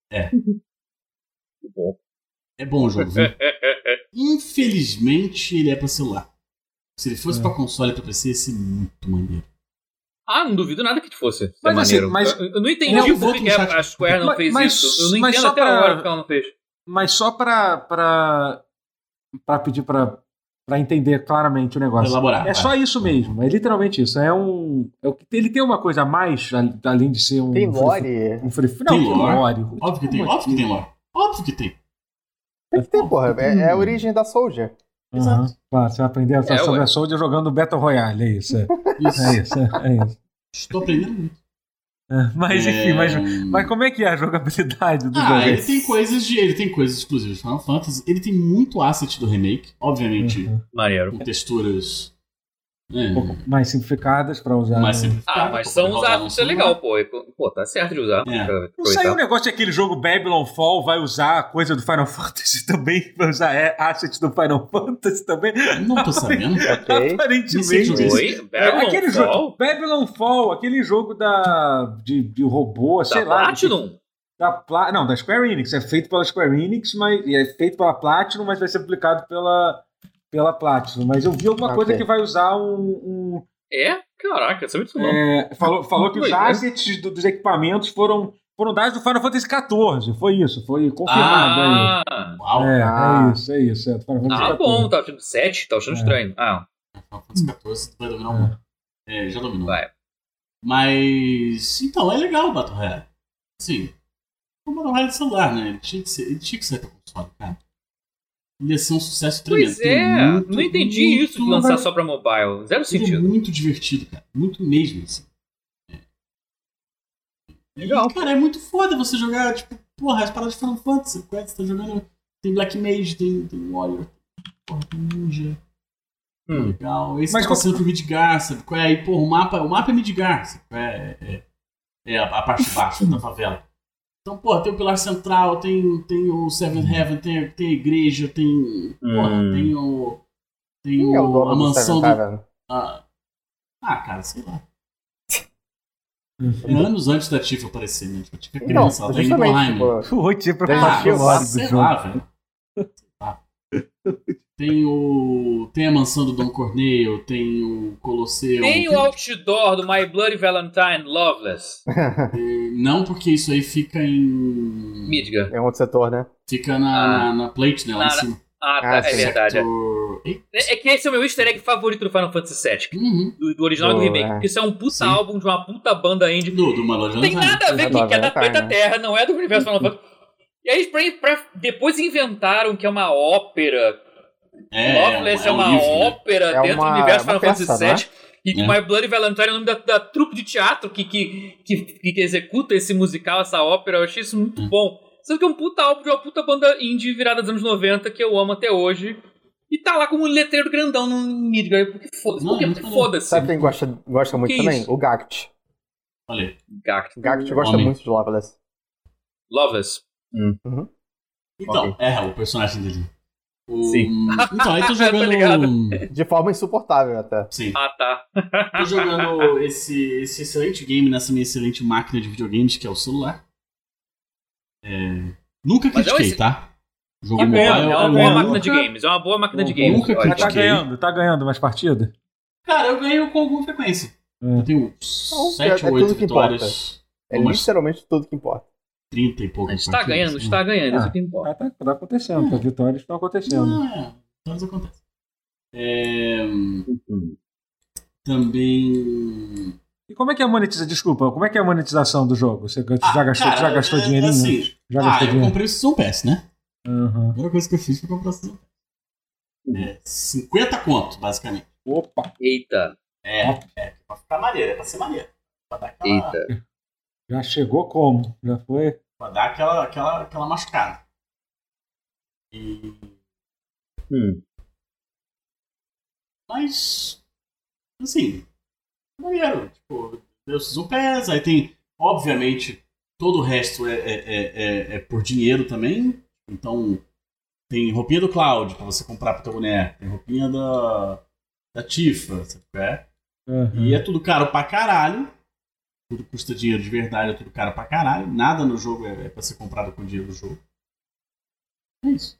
É. Bom. É bom o jogo, viu? Infelizmente ele é pra celular. Se ele fosse É. pra console e pra PC, ia ser muito maneiro. Ah, não duvido nada que fosse. Mas é assim, maneiro. mas- eu, eu não entendi Eu por que chat. a Square não Mas- fez mas- isso. Eu não mas entendo só até pra- agora porque ela não fez. Mas só pra, pra, pra pedir pra, pra entender claramente o negócio. elaborar. É vai. só isso mesmo, é literalmente isso. É um. é o ele tem uma coisa a mais, além de ser um. Tem lore. Um free, não, Tem que lore? Óbvio que tem, óbvio que tem assim? lore. Óbvio que tem. Tem que ter, porra. É, é a origem da Soldier. Aham, Exato. Claro, você vai aprender a É, sobre ué. a Soldier jogando Battle Royale, é isso. É, Isso. é isso, é, é isso. Estou aprendendo muito. É, mas enfim, É, mas, mas como é que é a jogabilidade do Ah, jogo? ele tem coisas de. Ele tem coisas exclusivas de Final Fantasy. Ele tem muito asset do remake, obviamente, Uhum. Com texturas. Um pouco mais simplificadas pra usar. Mais Ah, mas são usados, isso é legal, pô. Pô, tá certo de usar. É. pra Não saiu o negócio de aquele jogo Babylon Fall vai usar a coisa do Final Fantasy também? Vai usar é, asset do Final Fantasy também? Não tô sabendo. Ok. Nem sei que Aparentemente. é. Oi? É, Babylon aquele Fall? jogo. Babylon Fall, aquele jogo da. de, de robô, Da sei lá. Platinum? Da Pla... Não, da Square Enix. É feito pela Square Enix, mas e é feito pela Platinum, mas vai ser publicado pela, pela Platinum. Mas eu vi alguma Ok. coisa que vai usar um. um- É? Caraca, sabe disso não. é, falou, falou que os né? assets do- dos equipamentos foram, foram dados do Final Fantasy XIV. Foi isso, foi confirmado aí. Ah, Uau. É, Ah. é isso, é isso. É, do Final Fantasy ah bom, tá achando 7, tá achando É. estranho. Ah, Final Fantasy XIV, tu vai dominar o mundo. É, já dominou. vai. Mas. Então, é legal o Battle Royale. Sim. O Battle Royale de celular, né? Ele tinha que, ser, ele tinha que pra console, cara. Ia ser um sucesso tremendo. Pois é, muito, não entendi muito- isso de lançar só pra mobile. Zero é sentido. muito divertido, cara. Muito mesmo, assim. Legal. E, cara, é muito foda você jogar, tipo, porra, as paradas de Final Fantasy. Qual Você tá jogando. Tem Black Mage, tem, tem Warrior, porra, tem Ninja. Hum. Legal. Esse Mas tá qual- passando pro Midgar, sabe? Qual é? Aí, porra, o mapa, o mapa é Midgar, sabe? Qual É, é, é a, a parte de baixo da favela. Então, porra, tem o Pilar Central, tem, tem o Seventh Heaven, tem, tem a igreja, tem. Porra, Hum. tem o. Tem Quem é o dono a mansão do. Ah, ah, cara, sei lá. Uhum. É anos antes da Tifa aparecer, né? Tipo, a Tifa é Não, criança, ela tá em Nibelheim. tipo, O Ah, Tifa lado do sei lá, velho. Tem o. Tem a mansão do Don Corneo, tem o Colosseu. Tem o outdoor do My Bloody Valentine Loveless. Não, porque isso aí fica em. Midgar. é um outro setor, né? Fica na, Ah. na, na plate, né? Lá Na- em cima. Ah, tá, Ah, é sim. verdade. é. É é que esse é o meu easter egg favorito do Final Fantasy VII. Uhum. Do, do original e do remake. é. Porque isso é um puta Sim. álbum de uma puta banda indie. Do, do. Não tem nada a ver com que é da planeta né? Terra, não é do universo Final Fantasy. E aí, pra, pra- depois inventaram que é uma ópera. É, Loveless é é, um uma livro, né? ópera É dentro uma- do universo é uma Final Fantasy VII. E que É. My Bloody Valentine é o nome da, da trupe de teatro que, que, que, que executa esse musical, essa ópera. Eu achei isso muito Hum. bom. Sabe que é um puta álbum de uma puta banda indie virada dos anos 90 que eu amo até hoje. E tá lá como um letreiro grandão no Midgar. Porque foda-se. Porque, é foda-se. Sabe quem gosta, gosta muito Que também? isso? O Gact. Olha. Gact. O Gact gosta Homem. muito de Loveless. Loveless. Então, Ok. é, o personagem dele. O... Sim. Então, aí tô Tá jogando. De forma insuportável até. Sim. Ah, tá. Tô jogando esse, esse excelente game nessa minha excelente máquina de videogames, que é o celular. É, Nunca Mas é critiquei, esse- tá? Jogo Tá mobile É é uma boa máquina de games. É uma boa máquina de Nunca games. critiquei. Mas tá critiquei. ganhando, tá ganhando mais partida? Cara, eu ganho com alguma frequência. É. Eu tenho Não, 7 é- é ou tudo 8 que importa. vitórias. É literalmente tudo que importa. 30 e pouco. A gente tá ganhando, está ganhando, isso que importa. Tá, tá, tá acontecendo, as vitórias estão acontecendo. Não, é. Vitórias acontecem. É, também. E como é que é a monetização? Desculpa, como é que é a monetização do jogo? Você já Ah, gastou, cara, já gastou é- dinheirinho? assim, já ah, gastou eu dinheiro? comprei o Season Pass, né? Aham. A primeira coisa que eu fiz foi comprar o Season Pass. É, 50 conto, basicamente. Opa, Eita, É, é, pra ficar maneiro, é pra ser maneiro. Pra dar aquela, eita. Já chegou como? Já foi? pra dar aquela, aquela, aquela machucada. E... Hum. Mas, assim, maneiro. Tipo, deu Season Pass, aí tem, obviamente, todo o resto é, é, é, é- é por dinheiro também. Então, tem roupinha do Cloud pra você comprar pro teu boneco, tem roupinha da, da Tifa, sabe é? Aham. E é tudo caro pra caralho. Tudo custa dinheiro de verdade, é tudo caro pra caralho. Nada no jogo é, é pra ser comprado com dinheiro do jogo. É isso.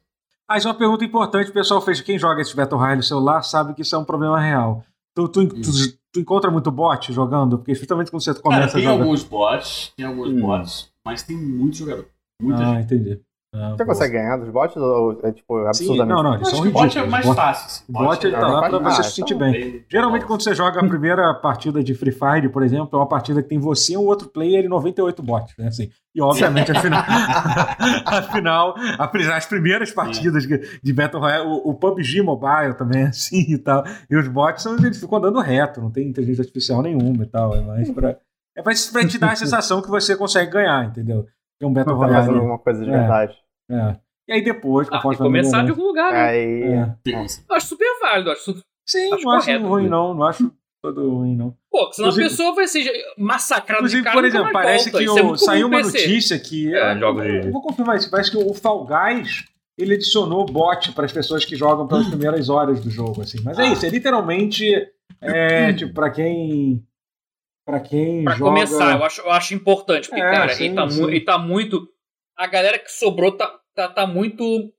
Mas uma pergunta importante, o pessoal fez. Quem joga esse Battle Royale no celular sabe que isso é um problema real. Tu, tu, tu, tu encontra muito bot jogando? Porque justamente quando você Cara, começa a tem jogar. alguns bots, tem alguns Hum. bots, mas tem muito jogador. Muita Ah, gente. entendi. Ah, Você boa. consegue ganhar dos bots ou é tipo Sim, absurdamente? não, não, Eu eles são o bot ridículos. é mais Bot- fácil. O bot ele tá é lá pra você fácil. se sentir então, bem. bem- Geralmente, quando você joga a primeira partida de Free Fire, por exemplo, é uma partida que tem você e um outro player e 98 bots, né? Assim, e obviamente, afinal, afinal as primeiras partidas de, de Battle Royale, o, o PUBG Mobile também é assim e tal. E os bots são, eles ficam andando reto, não tem inteligência artificial nenhuma e tal. É mais pra, é pra, pra te dar a sensação que você consegue ganhar, entendeu? É um Battle Tá Royale. alguma coisa de É. verdade. É. E aí depois, Ah, conforme começar de algum lugar, né? Aí. é. Isso. Eu acho super válido, acho su- Sim, Acho não acho correto, ruim, né? não. Não acho todo ruim, não. Pô, senão Inclusive- a pessoa vai ser massacrada de Inclusive, cara por exemplo, parece volta. que é saiu uma PC. notícia que. É, eu, jogos eu de- vou confirmar isso. Parece que o Fall Guys ele adicionou bot para as pessoas que jogam pelas primeiras horas do jogo, assim. Mas é Ah. isso, é literalmente. É, tipo, pra quem. Pra quem Pra joga. começar, eu acho, eu acho importante, porque, É, cara, sim, ele, tá sim. mu- ele tá muito. A galera que sobrou tá, tá, tá muito.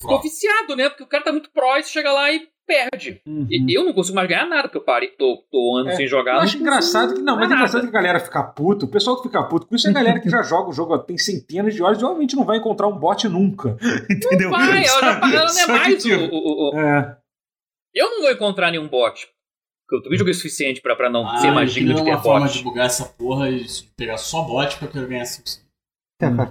Ficou viciado, né? Porque o cara tá muito pró e você chega lá e perde. Uhum. E eu não consigo mais ganhar nada, porque eu parei, tô, tô anos É, sem jogar. Eu não acho engraçado que. Não, mas é engraçado nada. que a galera fica puto. O pessoal que fica puto com isso é a galera que já joga o jogo tem centenas de horas e obviamente não vai encontrar um bot nunca. Entendeu? Vai, ela, já, ela não é que, mais o, tipo, o- o- o- É. Eu não vou encontrar nenhum bot. Porque eu também joguei o suficiente pra, pra não Ah, ser mais eu digno de queria ter uma forma bot. de bugar essa porra e pegar só bot pra eu quero ganhar 5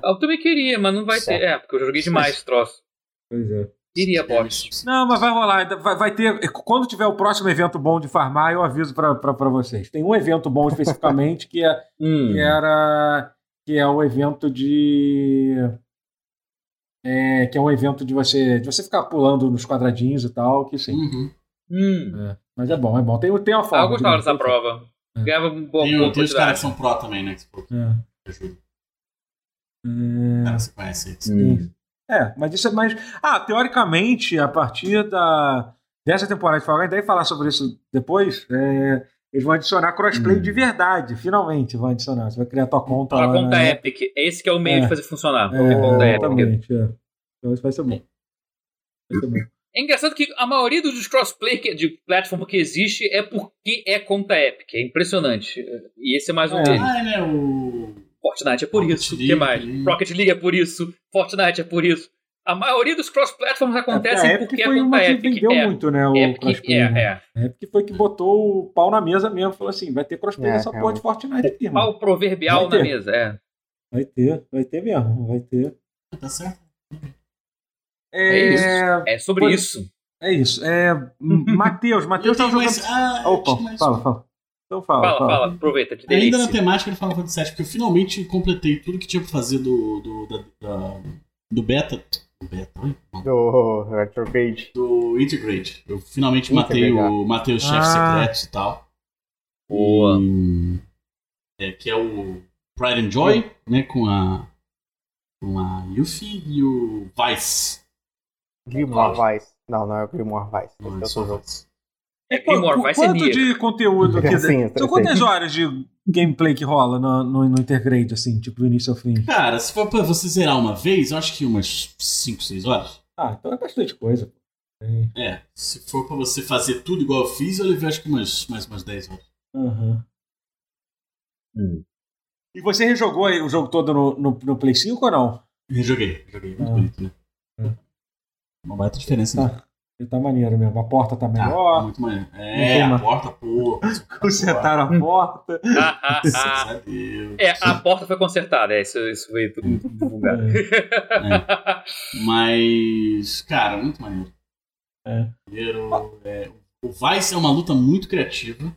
Eu também queria, mas não vai ter. Certo. É, porque eu joguei demais esse troço. Pois é. Queria bot. Não, mas vai rolar. Vai, vai ter. Quando tiver o próximo evento bom de farmar, eu aviso pra, pra, pra vocês. Tem um evento bom especificamente que, é, Hum. que era. Que é o evento de. É, que é um evento de você, de você ficar pulando nos quadradinhos e tal, que sim. Uhum. Hum. É. Mas é bom, é bom. Tem, tem uma Ah, forma. eu gostava de- dessa prova. É. Ganhava um bom Tem, tem os caras que são pró também, né? Que É. ajuda. É. Cara, você conhece eles. Hum. É, mas isso é mais. Ah, teoricamente, a partir da dessa temporada de Fall Guys, daí falar sobre isso depois, é, eles vão adicionar crossplay Hum. de verdade, finalmente vão adicionar. Você vai criar tua conta A lá. conta na- Epic. Esse que é o meio É. de fazer funcionar. É, conta Epic. exatamente, é. Então isso vai ser bom. Vai ser bom. É engraçado que a maioria dos crossplay que- de platform que existe é porque é conta Epic. É impressionante. E esse é mais um É. deles. Ah, é, né? O. Fortnite é por Rocket isso. O que mais? Rocket League é por isso. Fortnite é por isso. A maioria dos cross-platforms acontecem É, a Epic porque é foi conta uma que Epic. vendeu é. muito, né? O Epic né? é, é. A Epic foi que botou o pau na mesa mesmo. Falou assim: vai ter crossplay É, nessa porra realmente. de Fortnite aqui, mano. Pau proverbial na mesa, é. Vai ter, vai ter mesmo, vai ter. Tá certo? É isso. É sobre Pois- isso. É isso. É, Matheus, Matheus Eu tava tenho jogando. mais- ah, Opa, mais fala, fala. Então fala, Fala, fala. fala, aproveita, que Ainda na delícia. temática do Final Fantasy VII, porque eu finalmente completei tudo que tinha pra fazer do, do, da- da- do beta. Do beta? Não. Do Retrograde. Do Integrate. Eu finalmente matei, o, matei os chefes Ah. secretos e tal. Boa. E, é, que é o Pride and Joy, né? Com a. Com a Yuffie e o Vice. Grimoire Vice. Não, não é o Grimoire Vice. Não, é só. Vice. É Grimor, vai ser Quanto de conteúdo aqui? Sim, São quantas horas de gameplay que rola no, no, no Intergrade, assim, tipo, do início ao fim? Cara, se for pra você zerar uma vez, eu acho que umas 5, 6 horas. Ah, então é bastante coisa. É. É, se for pra você fazer tudo igual eu fiz, eu levei acho que umas, mais umas 10 horas. Aham. Hum. E você rejogou aí o jogo todo no, no, no Play 5 ou não? Rejoguei, joguei. Muito Ah. bonito, né? É. Uma baita diferença. Tá. né? Ele tá maneiro mesmo. A porta tá Ah, melhor. muito maneiro. É, tem a porta, pô. Consertaram a porta. Ah, ah, Graças ah. a Deus. É, a porta foi consertada, é, isso, isso foi divulgado. É. Mas, cara, muito maneiro. É. Maneiro, é, o Vice é uma luta muito criativa.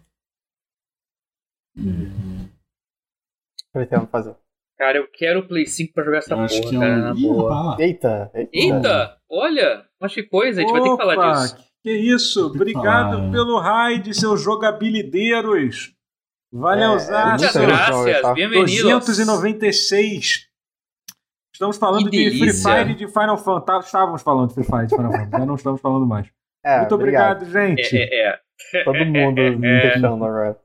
É, Pretendo fazer. Cara, eu quero o Play 5 pra jogar essa eu acho porra, que é cara, um. na Ih, boa. Eita! Eita! Eita, olha, mas que coisa, a gente vai ter que falar Opa, disso. Que isso, obrigado falar. pelo raid, seus jogabilideiros. Valeu, É, graças, tá? bem-vindos. 296. Estamos falando de Free. Fire e de Final Fantasy. Tá, Estávamos falando de Free Fire e de Final Fantasy, já não estamos falando mais. É, Muito obrigado, gente. É, é, é. Todo mundo me deixando agora.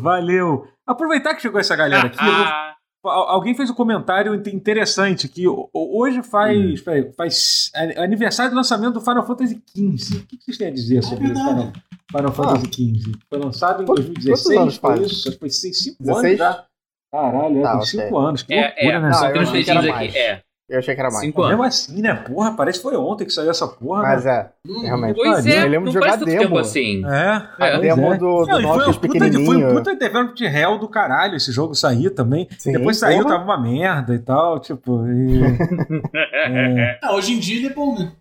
Valeu. Aproveitar que chegou essa galera aqui, eu vou- Ah, alguém fez um comentário in- interessante que ho- hoje faz, Hum. peraí, faz aniversário do lançamento do Final Fantasy XV. O que vocês têm a dizer sobre o verdade. Final, Final Fantasy XV? Foi lançado em Quantos- 2016, quantos anos foi faz? isso? Que foi 5 anos 16? já. Caralho, é, Tá, tem ok. 5 anos. Que é, loucura, é. né? Não, Só tem uns dedinhos aqui, é. Eu achei que era mais. Cinco anos. Mesmo assim, né? Porra, parece que foi ontem que saiu essa porra. Mas né? é, Hum, realmente. Pois Ah, é, eu lembro não de jogar demo. tempo assim. É, A pois demo é. do, do Não, e foi, um puta, foi um pequenininho. puta evento de réu do caralho esse jogo sair também. Sim, Depois saiu, porra. tava uma merda e tal, tipo. e- é. Ah, hoje em dia ele é bom, né?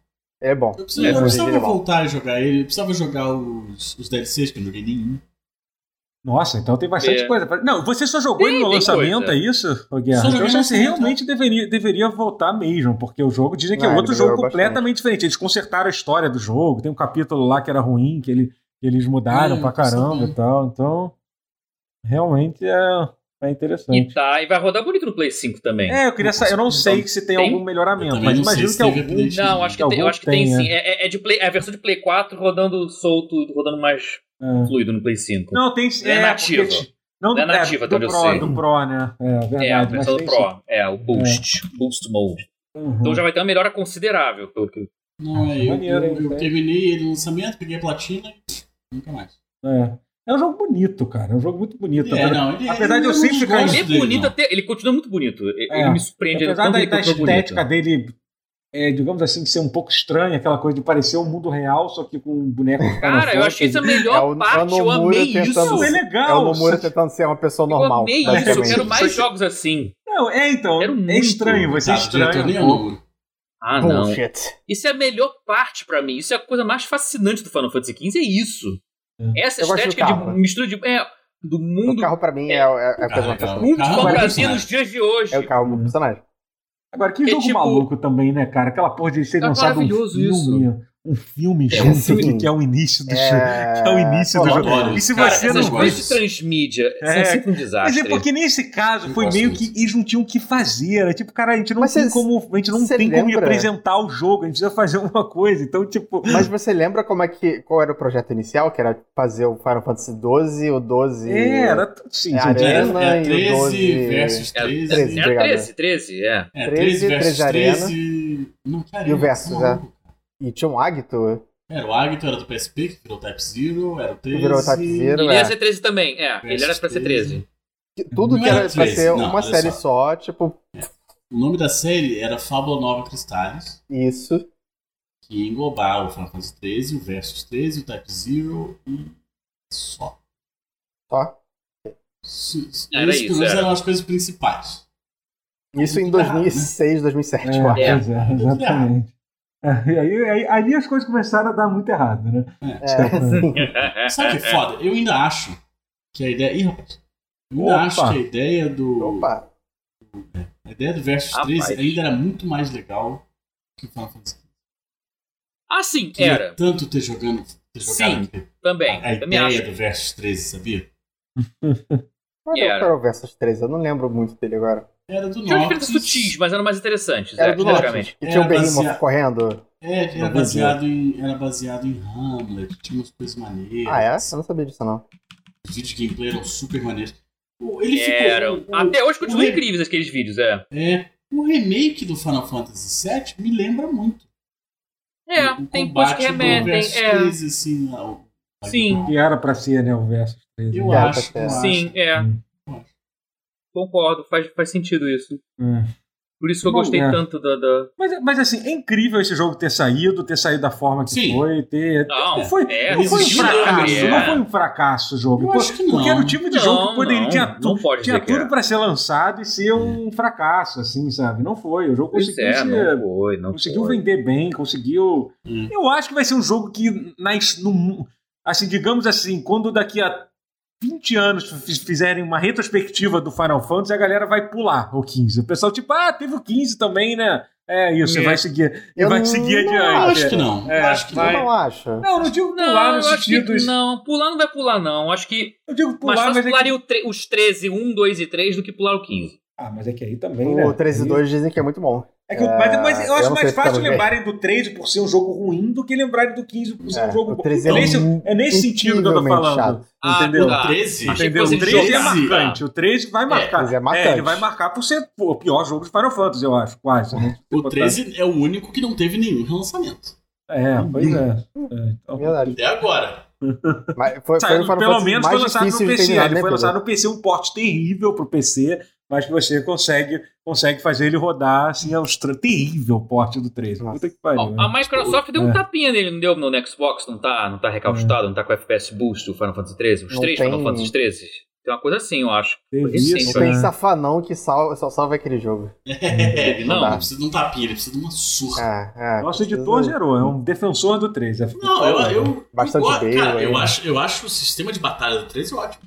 É bom. Eu precisava, É, eu precisava ele é bom. voltar a jogar ele, eu precisava jogar os, os DLCs, que eu não joguei nenhum. Nossa, então tem bastante É. coisa. pra- Não, você só jogou Tem- ele no lançamento, coisa. é isso, ô Guerra? Só Então você realmente deveria, deveria voltar mesmo, porque o jogo dizem que é outro jogo completamente diferente. Eles consertaram a história do jogo, tem um capítulo lá que era ruim, que, ele, que eles mudaram É, pra caramba sabendo. e tal. Então, realmente é, é interessante. E tá, e vai rodar bonito no Play 5 também. É, eu queria saber, eu não sei se tem, Tem? algum melhoramento, mas imagino que algum. Não, acho que, tem, eu acho que tem, tem, sim. É, é de Play, é a versão de Play 4 rodando solto, rodando mais É. fluido no Play 5. Não, tem. Não é nativa. porque- Não, Não é nativa, do, até do eu Pro, sei. do Pro, né? É, verdade. é, a versão do Pro. É, o Boost. Boost Mode. sim. Uhum. Então já vai ter uma melhora considerável. Pelo que... Não, é, eu, Maneiro, eu, eu terminei ele no lançamento, peguei a platina e nunca mais. É. É um jogo bonito, cara. É um jogo muito bonito. É, não, ele, Apesar de eu sempre ficar- Ele é bonito até. Ele continua muito bonito. Ele É. me surpreende. Apesar da, ele da estética bonito. dele, é, digamos assim, ser um pouco estranha, aquela coisa de parecer um mundo real, só que com um boneco de Cara, eu achei isso a melhor É o- é o parte. Eu amei tentando- isso. Não, é É legal. o Nomura tentando ser uma pessoa Eu normal, amei isso. Eu basicamente. quero mais que- jogos assim. Não, é então. É estranho, você Tá, o diretor estranha. nem é o. Ah, não. Bullshit. Isso é a melhor parte pra mim. Isso é a coisa mais fascinante do Final Fantasy XV. É isso. Essa Eu estética de mistura de. É, do O mundo. carro pra mim é, é, é a coisa Cara, mais fascinante. mundo de é fantasia nos dias de hoje. É o carro do personagem. Agora, que É jogo tipo- maluco também, né, cara? Aquela porra de ser Tá lançado um filme. Um filme É, junto, filme. que, é o início do jogo. É... Que é o início Pô, do jogo. adoro E se. Cara, você não coisas transmídia É. são sempre um Mas desastre. é porque nesse caso foi meio que eles não tinham o que fazer. Era tipo, cara, a gente não Mas tem cê- como. A gente não tem como apresentar o jogo, a gente precisa fazer uma coisa. Então, tipo. Mas você lembra como é que, qual era o projeto inicial? Que era fazer o Final Fantasy 12, o 12... É, era. tudo- Sim, É sim, Arena É, é e o 13 12 versus É, 13. 13. é obrigado. 13, 13, é. É, 13, 13 versus 13 Arena. 13. Não, arena, E o versus, tá maluco. E tinha um Agito, Era o Agito, era do PSP, que virou Type Zero, era o 13. virou Type Zero. Ele é. ia ser 13 também, é. Ele era pra ser 13. que- tudo Não que era era pra 13, ser não, uma série só. só, tipo, O nome da série era Fábula Nova Cristales, isso. que ia englobar o Final Fantasy 13, o Versus 13, o Type Zero e só. Só. Isso, isso, Era isso, pelo menos era. eram as coisas principais. Isso em Muito errado, 2006, 2007, É, eu acho. É. é, exatamente. É, e aí, aí, ali as coisas começaram a dar muito errado, né? É. Sabe que é foda? Eu ainda acho que a ideia. Ih, rapaz. Eu ainda Opa. acho que a ideia do. Opa. A ideia do Versus Rapaz. 13 ainda era muito mais legal que o Final Fantasy XV. Ah, sim, Queria era. tanto ter jogando. Ter jogado Sim, Também. a também ideia acho. do Versus 13, sabia? Qual Era. era o Versus 13? Eu não lembro muito dele agora. Era do Tinha diferenças sutis, mas eram mais interessantes. Era é, do. Noctis. Que tinha o Era Behemoth baseado- correndo. É, era baseado, em, era baseado em Hamlet, tinha umas coisas maneiras. Ah, é? Eu não sabia disso, não. Os vídeos de gameplay eram super maneiros. O- Ele ficou. Eram. o- Até hoje continuam o- incríveis aqueles vídeos, é. É, o remake do Final Fantasy VII me lembra muito. É, o tem combate coisas que do remetem. Versus É. 13, assim, ao- Sim. Que era pra ser, né, o Versus 13. Eu É, acho, eu certo. Sim, acho. é. Hum. Concordo, faz, faz sentido isso. É. Por isso que eu Bom, gostei é. tanto da. da... Mas, mas assim, é incrível esse jogo ter saído, ter saído da forma que Sim. foi, ter. Não, não foi, é, não foi um fracasso, milagre, não é. foi um fracasso o jogo. Eu acho que não. Porque era o tipo de jogo que Não, poderia, não, tinha, não tu- pode tinha tudo é. pra ser lançado e ser um fracasso, assim, sabe? Não foi. O jogo Pois conseguiu, é, ser- não foi, não conseguiu foi. vender bem, conseguiu. Hum. Eu acho que vai ser um jogo que, nas, no, assim, digamos assim, quando daqui a 20 anos fiz- fizerem uma retrospectiva do Final Fantasy, a galera vai pular o 15. O pessoal, tipo, ah, teve o 15 também, né? É isso, você É. vai seguir, Eu vai seguir não adiante. acho que não. É, acho que vai- Eu não acho. Não, não digo pular Não, no eu acho que sentido. não. Pular não vai pular, não. Acho que Eu digo mais pular, fácil mas é que... pularia tre- os 13, 1, 2 e 3 do que pular o 15. Ah, mas é que aí também, né? O 13 e 2 dizem que é muito bom. É que, eu- mas, mas eu eu acho não mais fácil lembrarem do 13 por ser um jogo ruim do que lembrarem do 15 por ser É, um jogo o bom. 13 é, é nesse, um- é nesse sentido que eu tô falando. chato. Ah, entendeu? tá. O 13, Achei que Entendeu? O 13 é marcante. O 13 vai marcar. 13 é marcante. ele vai marcar por ser pô, o pior jogo de Final Fantasy, eu acho, quase. né? O 13 é o único que não teve nenhum relançamento. É, pois é. É, então- Verdade. Até agora. Mas foi, foi o Final pelo menos foi lançado no PC. Ele né, foi lançado no PC, um porte terrível pro PC, mas que você consegue, consegue fazer ele rodar assim, é um terrível porte do 13. Nossa. Puta que pariu. Ó, né? a Microsoft deu um É. tapinha nele, não deu no Xbox? Não tá, não tá recaustado, não tá com FPS Boost o Final Fantasy 13? Os Não três tem- Final Fantasy 13? Tem uma coisa assim, eu acho. Teve recente, isso, Não tem né? safanão que sal, só salva aquele jogo. É, Não. não, ele precisa de um tapinha, ele precisa de uma surra. É, é, Nosso editor zerou, é um defensor do 13. É Não, eu, eu, Bastante eu, bem, cara, aí. eu acho, eu acho o sistema de batalha do 13 ótimo.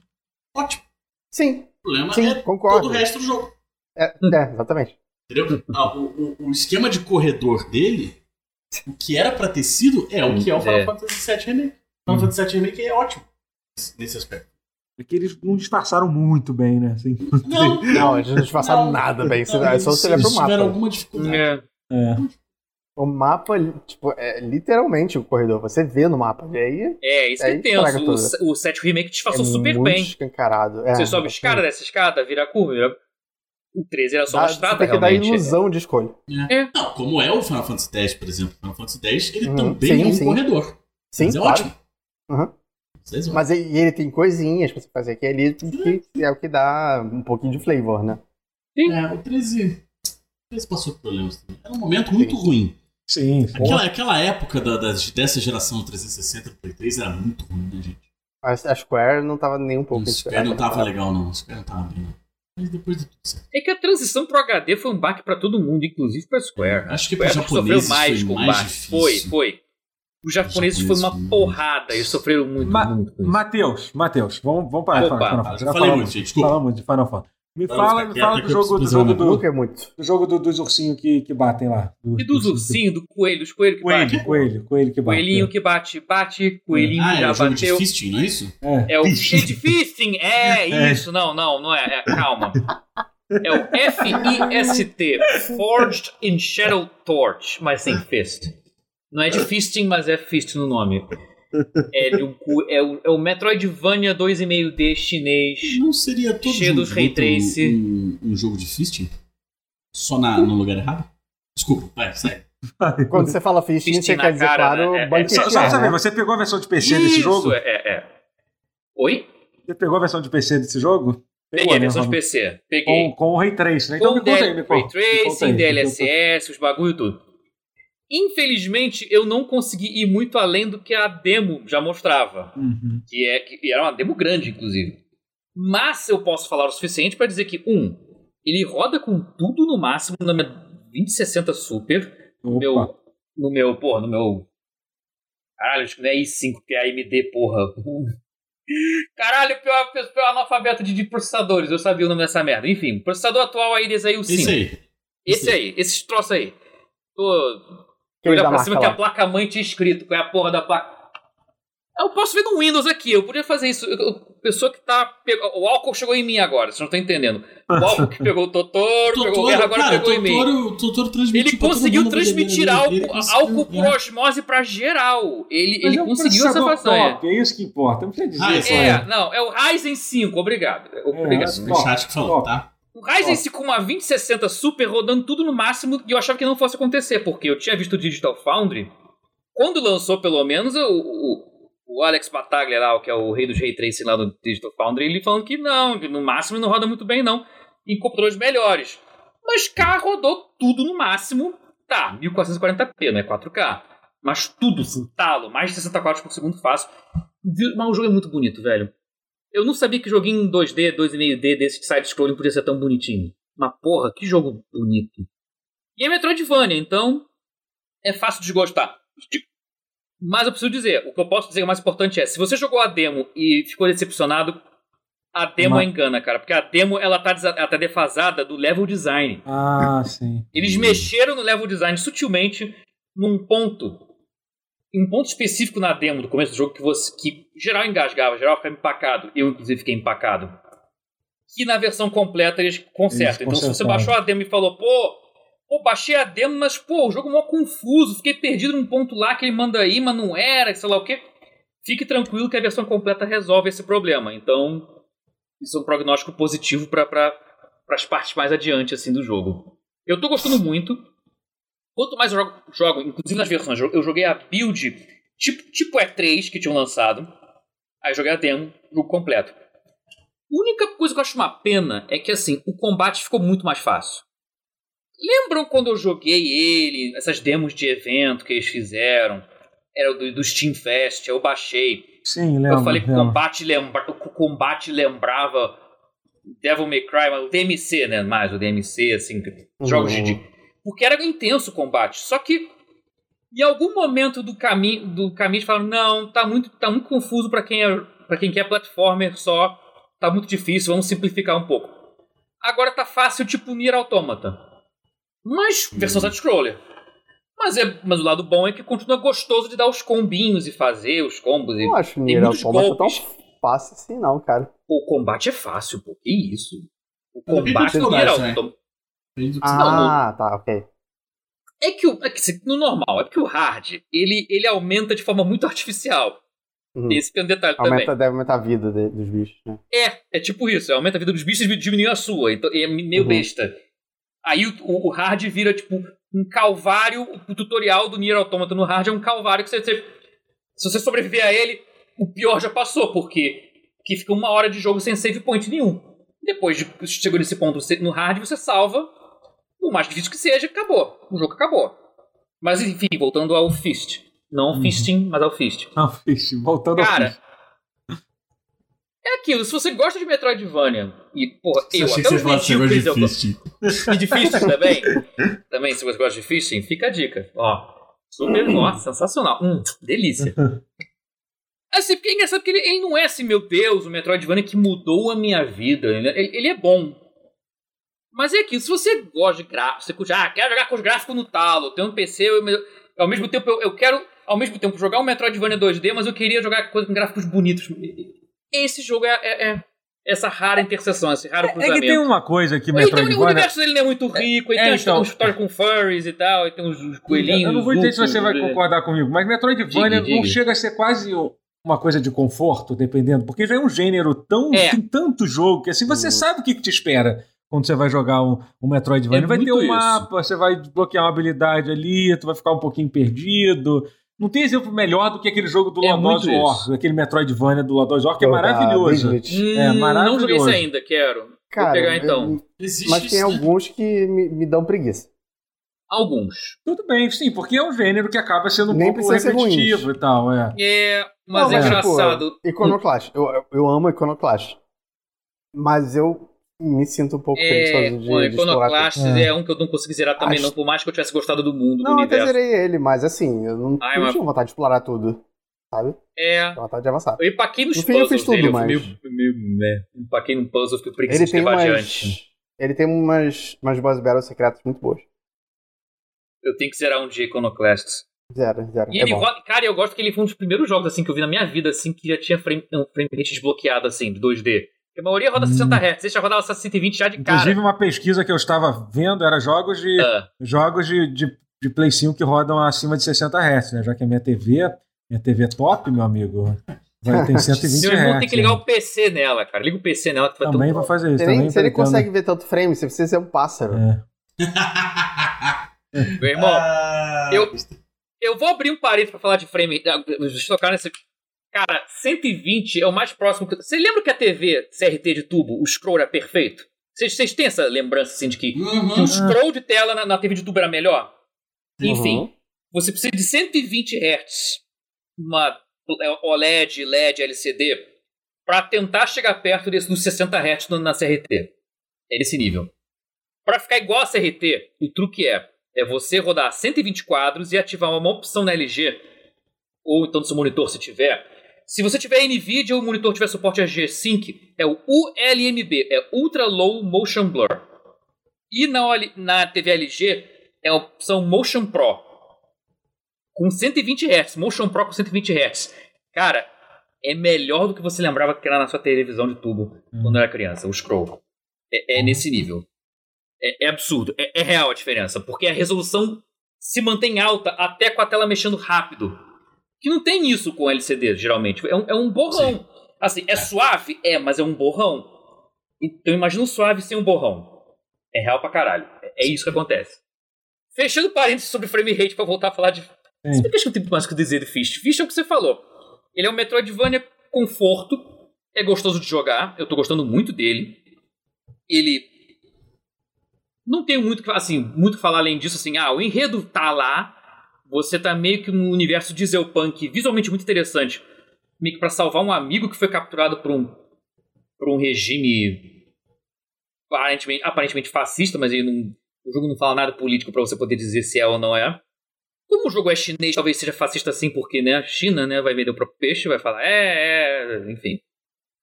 ótimo. Sim, problema sim, é concordo. todo o resto do jogo. É, é, exatamente. Entendeu? Ah, o, o- o esquema de corredor dele, o que era pra ter sido, é o que é o Final É. Fantasy VII Remake. Final Fantasy VII Remake é ótimo nesse- aspecto. É que eles não disfarçaram muito bem, né? Assim, Não, Não, eles não disfarçaram Não, nada bem. não, é só você olhar pro eles tiveram mapa. alguma dificuldade. É. é. O mapa, tipo, é literalmente o corredor. Você vê no mapa. E aí É, isso que Aí é tenso. O, o 7 Remake disfarçou é super muito bem. escancarado. É, Você sobe exatamente. escada, desce escada, vira a curva. Vira... O 13 era só uma Dá- estrada, tem que dar realmente. ilusão de escolha. Não, como é o Final Fantasy X, por exemplo. O Final Fantasy X, ele Uhum. também Sim, é um sim. corredor. Sim, Mas é claro. ótimo. Uhum. Mas é Mas ele tem coisinhas pra você fazer aqui ali que é o que dá um pouquinho de flavor, né? É, o 13. O 13 passou por problemas também. Era um momento muito Sim. ruim. Sim. Aquela, aquela época da, das- dessa geração do 360 do Play 3 era muito ruim, né, gente? A, a Square não tava nem um pouco O Square não tava legal, não. O Square não tava bem. não. Mas depois de tudo certo. É que a transição pro HD foi um baque pra todo mundo, inclusive pra Square. Acho que Square pros sofreu japoneses mais foi com o mais baque. difícil. Foi, foi. Os japoneses foi uma porrada, eles sofreram muito, Ma- muito. Matheus, Matheus, vamos, vamos parar de Opa, falar de Final Fantasy. Já falei falamos- muito, gente. Desculpa. Falamos de Final Fantasy. Me fala, me fala do jogo, do jogo, do, é do jogo do- dos ursinhos que, que batem lá. Do- E dos do- ursinhos, do coelho, os coelhos que Coelho, batem. coelho, coelho que bate. Coelhinho que bate, bate, coelhinho Ah, que é já o jogo de bateu. fisting, não é isso? É. É o Fisting. Fist Fisting, é É. isso, não, não, não é, é, calma. É o F-I-S-T, Forged in Shadow Torch, mas sem fist. Não é de fisting, mas é fist no nome. É, de um é, o, é o Metroidvania 2,5D chinês. Não seria todo Cheio jogo dos ray trace. um, um jogo de fisting? Só na, no lugar errado? Desculpa, vai, segue. Quando você fala fisting, Fisting você quer dizer, cara, claro, né? É, é. Só, só pra saber, né? você pegou a versão de PC desse Isso, jogo? É, é, é. Oi? Você pegou a versão de PC desse jogo? Peguei a versão né, de PC. Peguei. Com, com o Ray Trace, né? Então com me conta aí, me Ray conta. aí, Tracing. DLSS, os bagulho e tudo. Infelizmente, eu não consegui ir muito além do que a demo já mostrava. Uhum. Que, é, que era uma demo grande, inclusive. Mas eu posso falar o suficiente para dizer que, um, ele roda com tudo no máximo na minha 2060 Super. No meu. No meu, porra, no meu. Caralho, acho que não é i5, que é AMD, porra. Caralho, pior, pior analfabeto de, de processadores, eu sabia o nome dessa merda. Enfim, processador atual aí desse aí, o 5. Esse aí. Esse aí, esses troços aí. Tô. Aquele Olhar pra cima que a lá. placa-mãe tinha escrito qual é a porra da placa. Eu posso ver no Windows aqui, eu podia fazer isso. Eu- pessoa que tá. O álcool chegou em mim agora, vocês não estão entendendo. O álcool que pegou o Totoro, pegou o Guerra, agora cara, pegou em mim. Totoro, Totoro transmitiu Ele conseguiu transmitir álcool, álcool por é. osmose pra geral. Ele, Mas ele é conseguiu essa façanha. top, É isso que importa. Não precisa dizer Ah, É, isso. não, é o Ryzen 5, obrigado. Obrigado. é, O chat que falou, tá? O Ryzen Ó. 5 com uma 2060 Super rodando tudo no máximo e eu achava que não fosse acontecer, porque eu tinha visto o Digital Foundry. Quando lançou, pelo menos, o, o, o Alex Bataglia lá, que é o rei dos Ray Tracing lá do Digital Foundry, ele falando que não, que no máximo não roda muito bem não, em computadores melhores. Mas cá rodou tudo no máximo, tá, 1440p, não é 4K. Mas tudo, assim, mais de 60 quadros por segundo fácil. Mas o jogo é muito bonito, velho. Eu não sabia que joguinho em 2D, 2,5D desse de side-scrolling podia ser tão bonitinho. Mas porra, que jogo bonito. E é Metroidvania, então é fácil de gostar. Mas eu preciso dizer, o que eu posso dizer mais importante é, se você jogou a demo e ficou decepcionado, a demo Mas- engana, cara. Porque a demo, ela tá, ela tá defasada do level design. Ah, sim. Eles mexeram no level design sutilmente num ponto, um ponto específico na demo do começo do jogo que você que geral engasgava, geral ficava empacado. Eu inclusive fiquei empacado. Que na versão completa eles consertam. Eles então se você baixou a demo e falou, pô, pô, baixei a demo, mas pô, o jogo é mó confuso, fiquei perdido num ponto lá que ele manda aí, mas não era, sei lá o quê. Fique tranquilo que a versão completa resolve esse problema. Então, isso é um prognóstico positivo para pra, as partes mais adiante assim do jogo. Eu tô gostando muito. Quanto mais eu jogo, jogo, inclusive nas versões, eu joguei a build tipo, tipo E3 que tinham lançado. Aí joguei a demo, jogo completo. A única coisa que eu acho uma pena é que assim, o combate ficou muito mais fácil. Lembram quando eu joguei ele, essas demos de evento que eles fizeram? Era do, do Steam Fest, eu baixei. Sim, lembro. Eu falei que o combate, lembra, o combate lembrava Devil May Cry, mas o DMC, né? Mais o DMC, assim, jogos de- de. Porque era intenso o combate. Só que em algum momento do caminho do caminho eles falaram: não, tá muito, tá muito confuso pra quem, é, pra quem quer platformer só. tá muito difícil, vamos simplificar um pouco. Agora tá fácil, tipo Nier Automata. Mas, versão side-scroller. Mas, é, mas o lado bom é que continua gostoso de dar os combinhos e fazer os combos. E Eu não acho Nier Automata tão fácil assim, não, cara. O combate é fácil, pô. Que isso? O do combate do combate, Nier né? Automata. Depende do que você Ah, tá, ok. É que, o, é que no normal, é porque o hard, ele, ele aumenta de forma muito artificial. Uhum. Esse é um detalhe Aumenta, também. deve aumentar a vida de- dos bichos, né? É, é tipo isso. Aumenta a vida dos bichos e diminui a sua. Então é meio Uhum. besta. Aí o, o- hard vira, tipo, um calvário. O tutorial do Nier Automata no hard é um calvário que você, você- se você sobreviver a ele, o pior já passou, porque que fica uma hora de jogo sem save point nenhum. Depois de chegou nesse ponto no hard, você salva. Por mais difícil que seja, acabou. O jogo acabou. Mas enfim, voltando ao Fist. Não ao Uhum. Fisting, mas ao Fist. Não, Fish, voltando ao Cara, Fish. É aquilo, se você gosta de Metroidvania, e, porra, Você eu até que os medíocres eu gosto. difícil. E de Fisting também. também, se você gosta de Fisting, fica a dica. Ó, super, ó, sensacional. Hum, delícia. Assim, porque é engraçado porque ele, ele não é assim, meu Deus, o Metroidvania que mudou a minha vida. Ele- ele é bom. Mas é aquilo, se você gosta de gráficos, você curte, ah, quero jogar com os gráficos no talo, tenho um PC, eu, ao mesmo tempo eu, eu quero, ao mesmo tempo, jogar um Metroidvania 2D, mas eu queria jogar coisa com gráficos bonitos. Esse jogo é, é- é essa rara interseção, esse raro É cruzamento. que tem uma coisa que Ele tem, o Metroidvania. universo dele não é muito rico, ele É, tem então. história com furries e tal, e tem uns, uns coelhinhos. Eu não vou dizer se você vai zucos, concordar comigo, mas Metroidvania Diga, diga. não chega a ser quase uma coisa de conforto, dependendo, porque já é um gênero tão. É. tem tanto jogo que assim você Hum. sabe o que, que te espera quando você vai jogar um, um Metroidvania. É vai ter um isso. mapa, você vai desbloquear uma habilidade ali, tu vai ficar um pouquinho perdido. Não tem exemplo melhor do que aquele jogo do É Lodos muito War, aquele Metroidvania do Lodos War, que é maravilhoso. Hum, É, Não maravilhoso. joguei esse ainda, quero. Cara, pegar, então. Existe mas tem isso, alguns que me, me dão preguiça. Alguns. Tudo bem, sim, porque é um gênero que acaba sendo um Nem pouco repetitivo e tal, é. É, mas Não, é mas, engraçado. Tipo, Iconoclast. Eu- eu amo Iconoclast. Mas eu me sinto um pouco É, de, o de explorar. Iconoclast tudo. é um que eu não consegui zerar também, Acho- não, por mais que eu tivesse gostado do mundo, do Não, eu até zerei ele, mas assim, eu não, Ai, não mas- tinha vontade de explorar tudo. Sabe? É. Tinha vontade de avançar. Eu empaquei nos No fim, eu puzzles fiz tudo, dele, eu fui mas- meio, meio, né, empaquei num puzzle, fiquei preguiça Ele de tem levar umas. adiante. Ele tem umas, umas boss battles secretas muito boas. Eu tenho que zerar um dia Iconoclast. Zero, zero. E é ele cara, eu gosto que ele foi um dos primeiros jogos assim que eu vi na minha vida assim que já tinha frame, um frame rate desbloqueado assim, de 2D. Porque a maioria roda Hum. 60 Hz, você já rodava essa 120 já de cara. Inclusive, uma pesquisa que eu estava vendo era jogos de Ah, jogos de, de, de Play 5 que rodam acima de 60 Hz, né? Já que a minha TV, minha TV top, meu amigo, vai ter 120 seu irmão Hz. tem que ligar né? o PC nela, cara. Liga o PC nela que vai Também vou fazer isso. Você nem, também você nem consegue ver tanto frame, você precisa ser um pássaro. É. Meu irmão, Ah, eu- eu vou abrir um parênteses pra falar de frame. ah, Deixa eu tocar nesse. Cara, 120 é o mais próximo. que- Você lembra que a TV CRT de tubo, o scroll era perfeito? Vocês, vocês têm essa lembrança assim de que que Uhum. o scroll de tela na, na TV de tubo era melhor? Enfim, Uhum. você precisa de 120 Hz, uma é, OLED, LED, LCD, para tentar chegar perto desse, dos 60 Hz na CRT. É nesse nível. Para ficar igual a CRT, o truque é, é você rodar 120 quadros e ativar uma opção na LG, ou então no seu monitor se tiver. Se você tiver NVIDIA ou o monitor tiver suporte a G-Sync, é o ULMB, é Ultra Low Motion Blur. E na, OL na TV LG é a opção Motion Pro. Com 120 Hz, Motion Pro com 120 Hz. Cara, é melhor do que você lembrava que era na sua televisão de tubo quando era criança, o scroll. É, é nesse nível. É, é absurdo. É, é real a diferença. Porque a resolução se mantém alta até com a tela mexendo rápido. Que não tem isso com LCD, geralmente. É um, é um borrão. Assim, é suave? É, mas é um borrão. Então imagina um suave sem um borrão. É real pra caralho. É, é isso que acontece. Fechando parênteses sobre frame rate pra voltar a falar de. Sim. Bem que eu tenho mais o que dizer de Fist. Fist é o que você falou. Ele é um Metroidvania conforto. É gostoso de jogar. Eu tô gostando muito dele. Ele. Não tenho muito que assim, muito que falar além disso, assim, ah, o enredo tá lá. Você tá meio que num universo dieselpunk visualmente muito interessante. Meio que pra salvar um amigo que foi capturado por um. por um regime aparentemente, aparentemente fascista, mas não, o jogo não fala nada político pra você poder dizer se é ou não é. Como o jogo é chinês, talvez seja fascista assim, porque, né, a China, né, vai vender o próprio peixe, vai falar, é, é, enfim,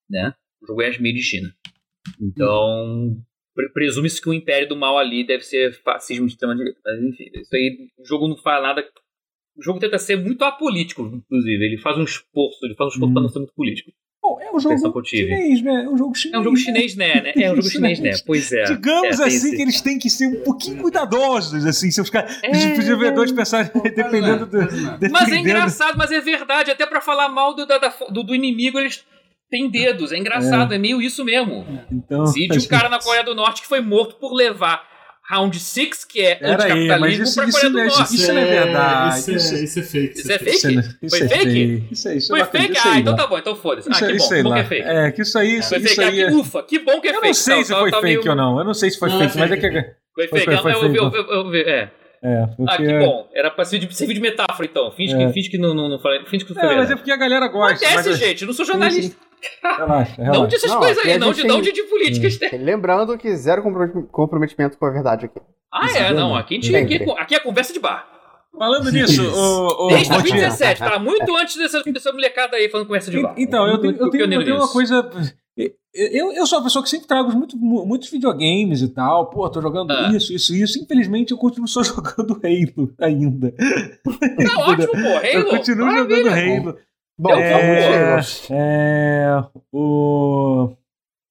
né. O jogo é made in China. Então, pre- presume-se que o Império do Mal ali deve ser fascismo de extrema direita. Mas enfim, isso aí, o jogo não fala nada. O jogo tenta ser muito apolítico, inclusive. Ele faz um esforço, ele faz um esforço Hum. pra não ser muito político. Bom, é um jogo chinês, né? É um jogo chinês. É um jogo chinês, né? né? É um jogo chinês, né? né? Pois é. Digamos É, assim esse- que eles têm que ser um pouquinho cuidadosos, assim, se os, caras, É. os desenvolvedores pensarem, dependendo do... Mas é engraçado, mas é verdade. Até pra falar mal do, da- do, do inimigo, eles têm dedos. É engraçado, é, meio isso mesmo. Então, Existe um cara na Coreia do Norte que foi morto por levar Round 6, que é Pera anticapitalismo, isso- pra isso Coreia do não é- Norte. isso não é verdade. Isso é, isso é fake. Isso é fake. Isso é, fake? isso Foi é fake? Isso é, isso Foi é fake? Ah, então lá. tá bom, então foda-se. Ah, que bom, isso que bom que é fake. É, que isso aí, isso, Foi isso fake, ah, aí que é... ufa, que bom que é Eu fake. não sei Tá- se tá- foi tá fake meio- ou não. Eu não sei se foi Não, fake, é mas é que... Foi fake, foi eu vi, eu eu é. É, porque... Ah, que bom. Era pra servir de, servir de metáfora, então. Finge, É. que, finge que não, não, não falei. Finge que não foi É, mas é porque a galera gosta. Acontece, mas... gente. Eu não sou jornalista. Relaxa, relaxa. Não dessas Não, coisas aí, não de, não tem- de, de política externa. Lembrando que zero compro- comprometimento com a verdade aqui. Ah, Isso é, é não. Aqui, a gente, aqui, Sempre. aqui é conversa de bar. Falando nisso, Isso. o, o, Desde Rotier, 2017, tá? Muito antes dessa, dessa molecada aí falando conversa de bar. Então, eu tenho, eu tenho, eu tenho uma coisa. Eu, eu sou uma pessoa que sempre trago muito, muitos videogames e tal. Pô, tô jogando Ah. isso, isso, isso. Infelizmente, eu continuo só jogando Halo ainda. Tá ótimo, pô. eu Halo. continuo maravilha. jogando Halo. Bom, É, vamos É, o.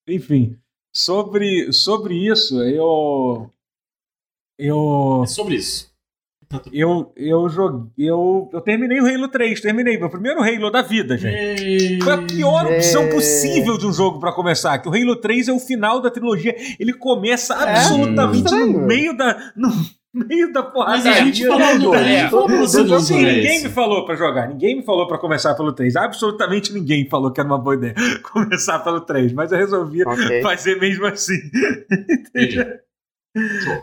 Enfim, sobre, sobre isso, eu. Eu. É sobre isso. Eu, eu joguei. Eu, eu terminei o Halo 3, terminei meu primeiro Halo da vida, gente. bem. Foi a pior É. opção possível de um jogo pra começar. Que o Halo 3 é o final da trilogia. Ele começa absolutamente no estranho. meio da. No meio da porrada. Mas a gente falou do dois. a gente falou Ninguém esse. me falou pra jogar, ninguém me falou pra começar pelo 3. Absolutamente ninguém falou que era uma boa ideia começar pelo 3, mas eu resolvi Ok. fazer mesmo assim. Entendi.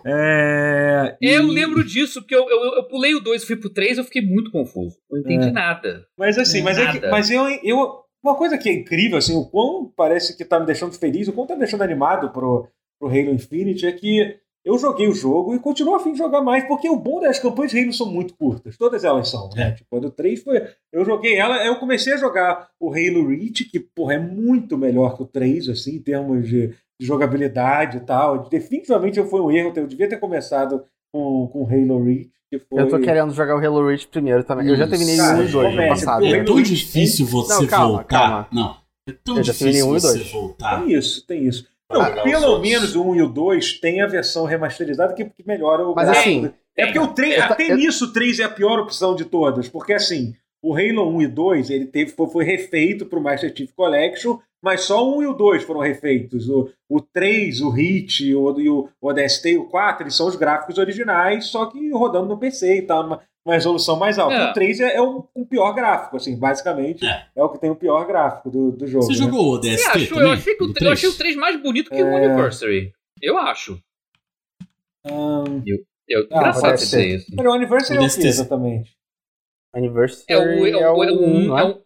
É, e- Eu lembro disso, porque eu, eu, eu pulei o 2 e fui pro 3 eu fiquei muito confuso. Não entendi É. nada. Mas assim, mas, é que, Nada. mas eu, eu. Uma coisa que é incrível, assim, o quão parece que tá me deixando feliz, o quão tá me deixando animado pro, pro Halo Infinite é que eu joguei o jogo e continuo a fim de jogar mais, porque o bom das campanhas de Halo são muito curtas. Todas elas são, né? É. Tipo, a do 3 foi. Eu joguei ela, eu comecei a jogar o Halo Reach, que, porra, é muito melhor que o 3, assim, em termos de, de jogabilidade e tal. Definitivamente foi um erro, eu devia ter começado com, com Halo Reach. Que foi... Eu tô querendo jogar o Halo Reach primeiro também. Eu já Isso. terminei Cara, 1 e 2 no passado. É tão difícil você Não, calma, voltar. calma. Não. É tão Eu já terminei difícil um e você dois. voltar. Tem isso, tem isso. Não, Ah, pelo os menos o 1 e o 2 tem a versão remasterizada que, que melhora o Mas gráfico. assim, É porque o 3, eu ta- até eu- nisso o 3 é a pior opção de todas, porque assim, o Halo 1 e 2 ele teve, foi, foi refeito pro Master Chief Collection, mas só o 1 e o 2 foram refeitos. O, o 3, o Hit o, e o, o ODST e o 4 eles são os gráficos originais, só que rodando no PC e tal, numa, uma resolução mais alta. É. O 3 é, é o, o pior gráfico, assim, basicamente. É. É. o que tem o pior gráfico do, do jogo. Você né? jogou o Você DST achou? também? Eu achei, que o, Do eu achei o 3? 3 mais bonito que o É. Anniversary. Eu acho. Ahn, Eu, Ah, engraçado você ser. dizer isso. Peraí, o Anniversary O é o que exatamente? Anniversary É o, é o, é o 1, não é o,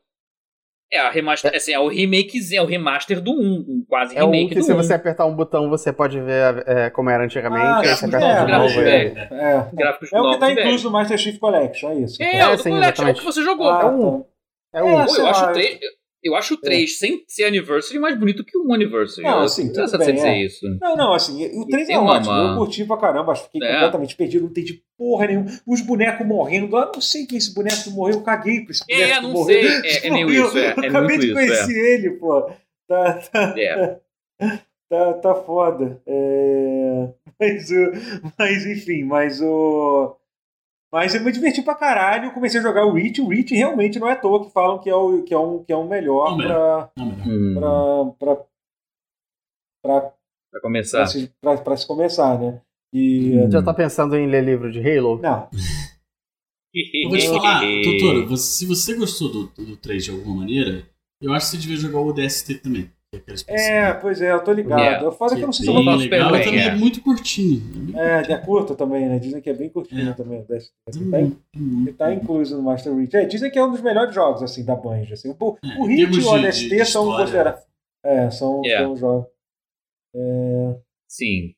é a remaster, assim, é o remakezinho, é o remaster do 1, um quase É um remake que do se 1. você apertar um botão você pode ver é, como era antigamente. Ah, é, aperta um gráfico novo. velho. é. É, Gráficos é o que tá incluso no Master Chief Collection, é isso. É, É, o do sim, Collection, é o que você jogou. Ah, É um. tá. É É, um. Pô, sei eu, acho o 3, eu acho o 3 sem ser Anniversary mais bonito que o Anniversary. Não, eu, sim, tudo bem, dizer é. isso. Não, não, assim, o 3 é Tem uma- ótimo. Eu curti pra caramba, acho que fiquei É. completamente perdido, não entendi porra nenhuma. Os bonecos morrendo, eu não sei quem é esse boneco morreu, eu caguei pra esse boneco É, não morreu. sei. É, é meio isso, é. Eu É acabei muito de isso, conhecer ele, pô. Tá, tá, é. é. tá, tá foda. É... Mas, o... mas, enfim, mas o. Mas eu me diverti pra caralho. Comecei a jogar o Reach. O Reach realmente não é à toa que falam que é o, que é um, que é um melhor Não, pra, Não, melhor. Hum, pra, pra, pra, pra pra, começar. se, pra, pra se começar, né? E. Hum. Já tá pensando em ler livro de Halo? Não, Eu vou te falar, doutora, você- se você gostou do, do 3 de alguma maneira, eu acho que você devia jogar o DST também. É. É, pois é, eu tô ligado. Yeah. Eu falo que eu não sei se eu bem vou. botar super legal, bem, e também é. é. muito curtinho. É bem É, é curto também, né? Dizem que é bem curtinho É. também. curtinho, Tá, in- ele tá incluso no Master Reach. É, dizem que é um dos melhores jogos, assim, da Bungie. Assim. O, É, o Hit e o ODST são considerados. É, são, Yeah. são jogos. É, Sim.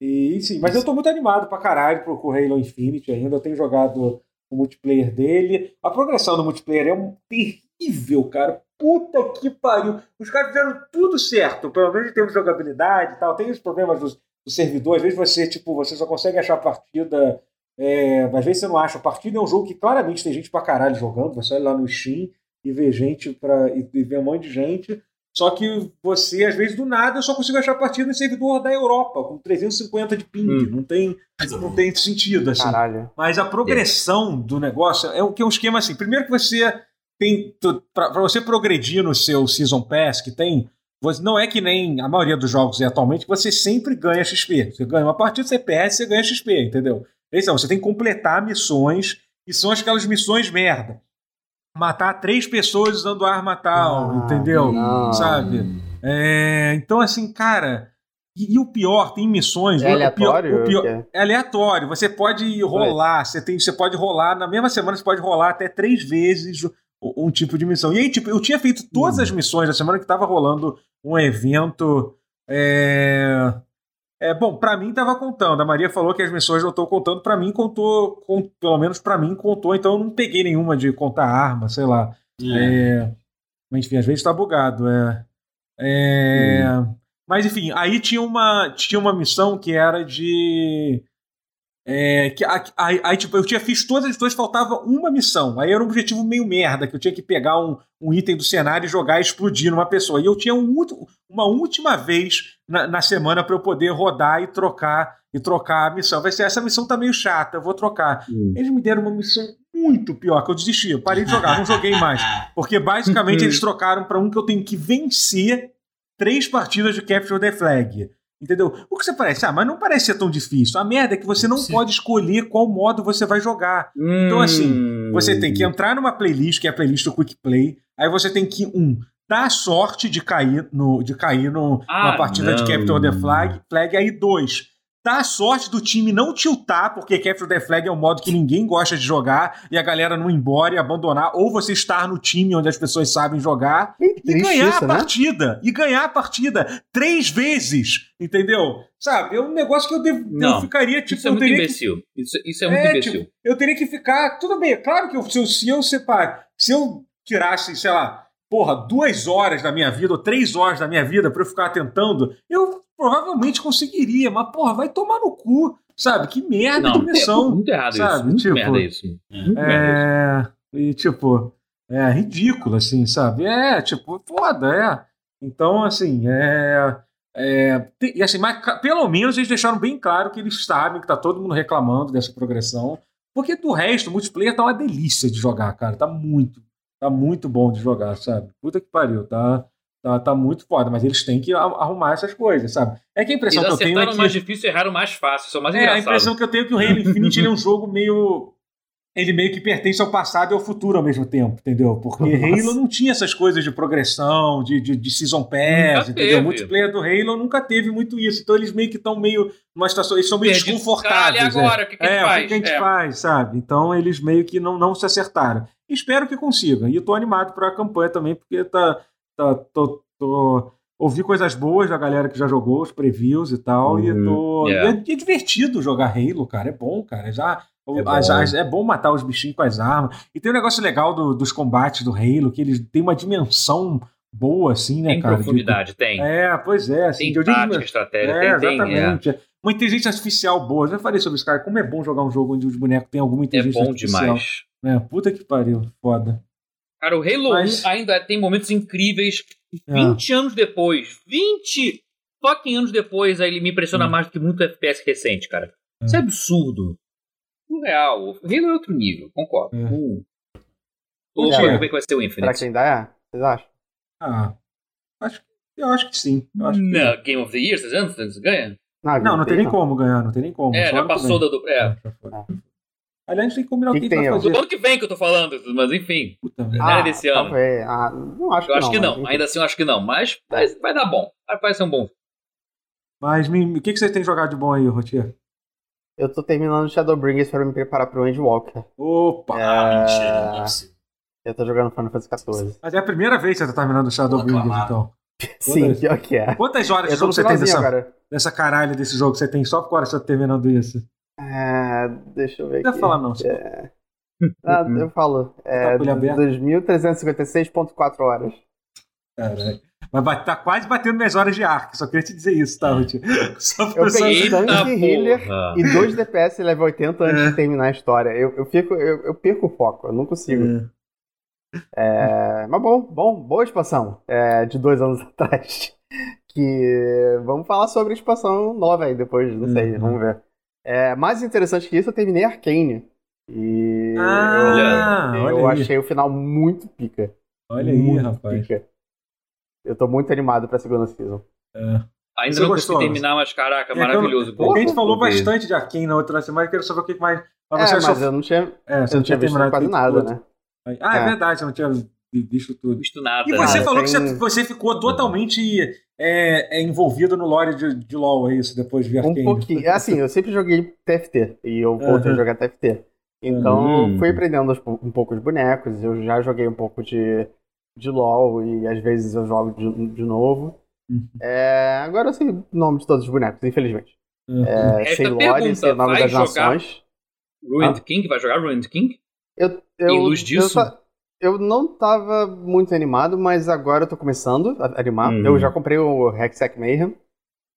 e sim, mas eu tô muito animado pra caralho pro, Halo Infinite ainda. Eu tenho jogado o multiplayer dele. A progressão do multiplayer é um terrível, cara. Puta que pariu. Os caras fizeram tudo certo, pelo menos em termos de jogabilidade e tal. Tem os problemas do, do servidor, às vezes você, tipo, você só consegue achar a partida. É, às vezes você não acha. A partida é um jogo que claramente tem gente pra caralho jogando. Você olha lá no Steam e vê gente pra. e, e vê um monte de gente. Só que você, às vezes, do nada, eu só consigo achar a partida em servidor da Europa, com 350 de ping. Hum. Não, tem, não tem sentido, assim. Caralho. Mas a progressão do negócio é o que é um esquema assim. Primeiro que você tem. Para você progredir no seu Season Pass, que tem. Não é que nem a maioria dos jogos é atualmente, que você sempre ganha XP. Você ganha uma partida, você perde, você ganha XP, entendeu? Então, você tem que completar missões, e são aquelas missões merda. Matar três pessoas usando arma tal, Ah, entendeu? não. Sabe? É, então, assim, cara. E, e o pior, tem missões. É o pior- aleatório? o pior- o quê? é aleatório. Você pode rolar, você, tem, você pode rolar, na mesma semana você pode rolar até três vezes um tipo de missão. E aí, tipo, eu tinha feito todas as missões da semana que tava rolando um evento. É, é bom, pra mim tava contando. A Maria falou que as missões não estão contando. Pra mim contou, com- pelo menos pra mim contou. Então eu não peguei nenhuma de contar arma, sei lá. É. É, mas enfim, às vezes tá bugado. É, É, Mas enfim, aí tinha uma, tinha uma missão que era de. É, que, a- aí, aí, tipo, eu tinha fiz todas as missões, faltava uma missão. Aí era um objetivo meio merda, que eu tinha que pegar um, um item do cenário e jogar e explodir numa pessoa. E eu tinha um, uma última vez na, na semana para eu poder rodar e trocar e trocar a missão. Vai ser essa missão tá meio chata, eu vou trocar. Hum. Eles me deram uma missão muito pior, que eu desisti, eu parei de jogar, não joguei mais. Porque basicamente eles trocaram para um que eu tenho que vencer três partidas de Capture the Flag. Entendeu? O que você parece? Ah, mas não parece ser tão difícil. A merda é que você não Sim. pode escolher qual modo você vai jogar. Então, assim, Você tem que entrar numa playlist, que é a playlist do Quick Play. Aí você tem que, um, dar sorte de cair, no, de cair no, Ah, numa partida de não. Capture the Flag. flag. Aí, dois, dar a sorte do time não tiltar, porque Capture the Flag é um modo que ninguém gosta de jogar e a galera não ir embora e abandonar. Ou você estar no time onde as pessoas sabem jogar e ganhar isso, a né? partida. E ganhar a partida três vezes. Entendeu? Sabe? É um negócio que eu, devo, eu Não, ficaria, tipo, Isso é eu muito teria que imbecil. Isso, isso é muito é, imbecil. tipo, eu teria que ficar. Tudo bem, é claro que eu- se, eu, se eu separ, se eu tirasse, sei lá, porra, duas horas da minha vida, ou três horas da minha vida pra eu ficar tentando, eu provavelmente conseguiria, mas, porra, vai tomar no cu, sabe? Que merda Não, de missão. é muito errado sabe? isso. Muito Tipo, merda isso. É. Merda isso. É. E, tipo, é ridículo, assim, sabe? É, tipo, foda, é. Então, assim, é. é e assim, mas pelo menos eles deixaram bem claro que eles sabem que tá todo mundo reclamando dessa progressão. Porque do resto, o multiplayer tá uma delícia de jogar, cara. Tá muito, tá muito bom de jogar, sabe? Puta que pariu, tá, tá, tá muito foda. Mas eles têm que arrumar essas coisas, sabe? É que a impressão Eles que eu tenho é acertaram o mais difícil erraram o mais fácil. Isso é o mais É, a impressão que eu tenho é que o Halo Infinite é um jogo meio. Ele meio que pertence ao passado e ao futuro ao mesmo tempo, entendeu? Porque Nossa. Halo não tinha essas coisas de progressão, de, de, de Season Pass, Nunca entendeu? teve. O multiplayer do Halo nunca teve muito isso. Então eles meio que estão meio. numa situação. Eles são meio desconfortáveis. E agora? O que que a gente é, o faz? que, que a gente É. faz, sabe? Então eles meio que não, não se acertaram. Espero que consigam. E eu tô animado pra campanha também, porque tá. tá tô, tô- ouvi coisas boas da galera que já jogou, os previews e tal. E Uhum. tô. Yeah. e é, é divertido jogar Halo, cara. É bom, cara. Já. É as- bom. as- é bom matar os bichinhos com as armas. E tem um negócio legal do- dos combates do Halo, que eles têm uma dimensão boa, assim, né, Tem cara? de- profundidade, tem. É, pois é. Assim, Tem digo- tática, estratégia, é, tem, tem. É, exatamente. Uma inteligência artificial boa. Eu já falei sobre isso, cara. Como é bom jogar um jogo onde os bonecos têm alguma é inteligência bom artificial. demais. É, puta que pariu. Foda. Cara, o Halo Mas- 1 ainda tem momentos incríveis. É. 20 anos depois, 20 fucking anos depois, aí ele me impressiona Hum. mais do que muito FPS recente, cara. É. Isso é absurdo. Surreal. O Halo é outro nível, concordo. É. Ô, Vamos Tia. ver como é que vai ser o Será Infinite. que ainda é? Vocês acham? Ah, acho, eu acho que sim. Eu acho que- Não, Game of the Year, vocês anos você ganha? Não, não tem nem como ganhar, não tem nem como. É, já passou da do. É. Já Aliás, tem que combinar o Que que, que a gente vai fazer. ano que vem que eu tô falando, mas enfim. Puta merda. Não era desse ano. talvez. Ah, não acho Eu que acho não. que não. enfim. Ainda assim, eu acho que não. Mas vai, vai dar bom. Vai- ser um bom. Mas o que, que vocês têm jogado de bom aí, Rotier? Eu tô terminando Shadowbringers para me preparar pro Endwalker. Opa! Ah, É. mentira, é possível. Eu tô jogando Final Fantasy XIV. Mas é a primeira vez que você tá terminando o Shadowbringers, então. Sim, Quantas- pior que é. Quantas horas de jogo você tem dessa, agora. dessa caralho desse jogo que você tem? Só agora você tá terminando isso. É, deixa eu ver Não aqui. precisa falar, não. Ah, eu falo. É, Tá com ele aberto? 2.356.4 horas. Caralho. Mas vai- tá quase batendo minhas horas de arco. Só queria te dizer isso, tá, Ruth? Só Eu peguei tanque healer e 2 DPS level 80 antes É. de terminar a história. Eu, eu, fico, eu, eu perco o foco, eu não consigo. É. É, mas bom, bom, boa expansão é, de dois anos atrás. Que vamos falar sobre a expansão nova aí depois, não sei, Uhum. vamos ver. É, mais interessante que isso, eu terminei Arcane. E Ah, eu, olha eu aí. achei o final muito pica. Olha aí, muito rapaz. pica. Eu tô muito animado pra segunda season. É. Ainda Você não gostou, consegui terminar, mas caraca, É que maravilhoso. eu- Porque a gente falou bastante de Arkane na outra semana, eu quero saber o que mais. Mas É, você mas achou- eu não tinha, é, você eu não tinha visto terminado quase nada, tudo. né? Ah, é, É. verdade, você não tinha visto tudo. visto nada. E você Cara, falou que tem- você, você ficou totalmente é, é, envolvido no lore de, de LoL, é isso, depois de ver Um pouquinho. É assim, eu sempre joguei TFT e eu voltei Aham. a jogar TFT. Então, Uhum. fui aprendendo um pouco os bonecos. Eu já joguei um pouco de, de LoL e às vezes eu jogo de, de novo. Uhum. É, agora eu sei o nome de todos os bonecos, infelizmente. Uhum. É, sei lore, pergunta, sei o nome vai das jogar? nações. Ruined Ah. King? Vai jogar Ruined King? Eu, eu, Em luz disso? Eu, ta- eu não tava muito animado, mas agora eu tô começando a animar. Uhum. Eu já comprei o Hexac Mayhem.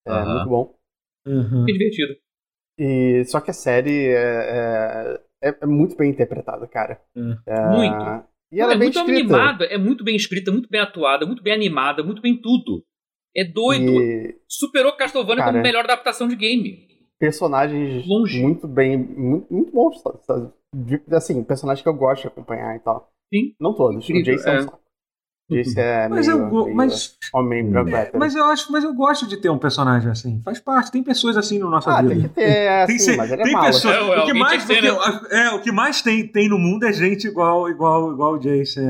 É Aham. muito bom. Uhum. Que divertido. E, só que a série é, é, é muito bem interpretada, cara. Uhum. É, Muito. E ela é, é bem muito escrita. animada, é muito bem escrita, muito bem atuada, muito bem animada, muito bem tudo. É doido. E Superou Castlevania Cara, como melhor adaptação de game. personagens Longe. muito bem, muito, muito bons. Assim, personagens que eu gosto de acompanhar e tal. Sim. Não todos. Incrível, o Jason é um é. é Mas, meio, eu, go- meio mas, homem é, hétero. mas eu acho, mas eu gosto de ter um personagem assim. Faz parte, tem pessoas assim na nossa Ah, vida. tem que ter, assim, Tem, se- mas ele é tem mala. pessoas. É, o que mais, tem o que- é, o que mais tem, tem no mundo é gente igual, igual, igual o Jason.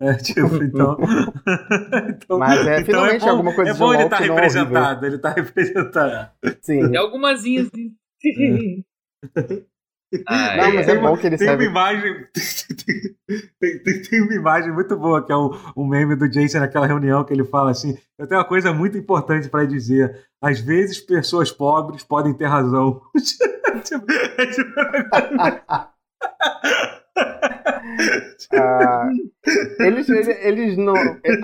É, É, tipo, então. então Mas é, então finalmente bom, alguma coisa É bom ele estar que não é representado, ele tá representado. Sim. Tem algumazinhas Ai, Não, mas é uma- bom que ele Tem uma imagem. Tem, tem- tem uma imagem muito boa, que é o, o meme do Jason naquela reunião que ele fala assim: Eu tenho uma coisa muito importante para dizer. Às vezes, pessoas pobres podem ter razão. Tipo, é tipo- Ah, eles, eles, eles não.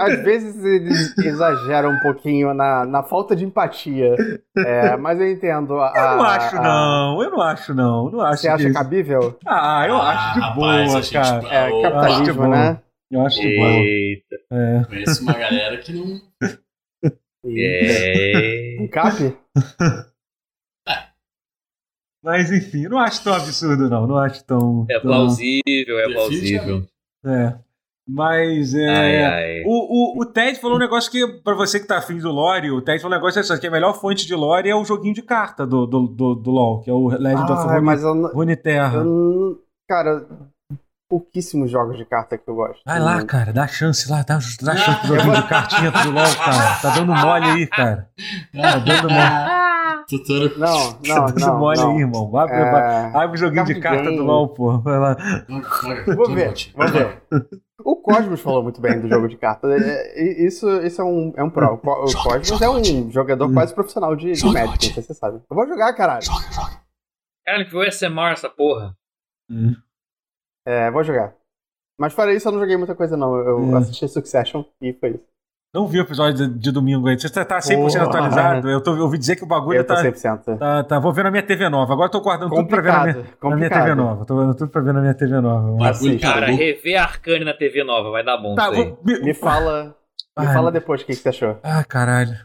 Às vezes eles exageram um pouquinho na, na falta de empatia. É, mas eu entendo. A, eu não acho, a- não. Eu não acho, não. Não acho Você acha cabível? Ah, eu acho de rapaz, boa, cara. É, acho de capitalismo, boa. né? Eu acho de boa. Eita. É. conheço uma galera que não. É. Um cap? Mas enfim, eu não acho tão absurdo, não. Não acho tão. É tão- plausível, é plausível. É. Mas é. Ai, ai. O, o, o Ted falou um negócio que, pra você que tá afim do lore, o Ted falou um negócio assim, que a melhor fonte de lore é o joguinho de carta do, do, do, do LoL, que é o Legend of Ah, Rune, mas eu, não- Runeterra. eu não- Cara, pouquíssimos jogos de carta que eu gosto. Vai lá, cara, dá chance lá, dá, dá chance pro joguinho de cartinha do LoL, cara. Tá dando mole aí, cara. Tá dando mole, Tutor. Não, tá não, dando não. mole não. aí, irmão. Abre, É, abre o joguinho de card carta do game. LoL, pô. Vai lá. Vou ver, vou ver. O Cosmos falou muito bem do jogo de carta. É, é, Isso, isso é um, é um pro. O Co- o Cosmos é um jogador quase profissional de, de Magic, você sabe. Eu vou jogar, caralho. Joga, joga. Cara, que o SMR essa porra. Hum. É, vou jogar. Mas fora isso, eu não joguei muita coisa, não. Eu Hum. assisti Succession e foi isso. Não vi o episódio de, de domingo aí. Você tá, tá 100% Porra. atualizado? Eu, tô, eu ouvi dizer que o bagulho Eu tô tá, 100%. tá, tá. Vou ver na minha TV nova. Agora eu tô guardando tudo pra ver na minha, Complicado. na minha complicado. TV nova. Tô vendo tudo pra ver na minha TV nova. Bagulho, Assiste. Cara, cara. rever Arcane na TV nova vai dar bom Tá, vou, me, Me fala, me Ai, fala depois o que, que você achou. Ah, caralho.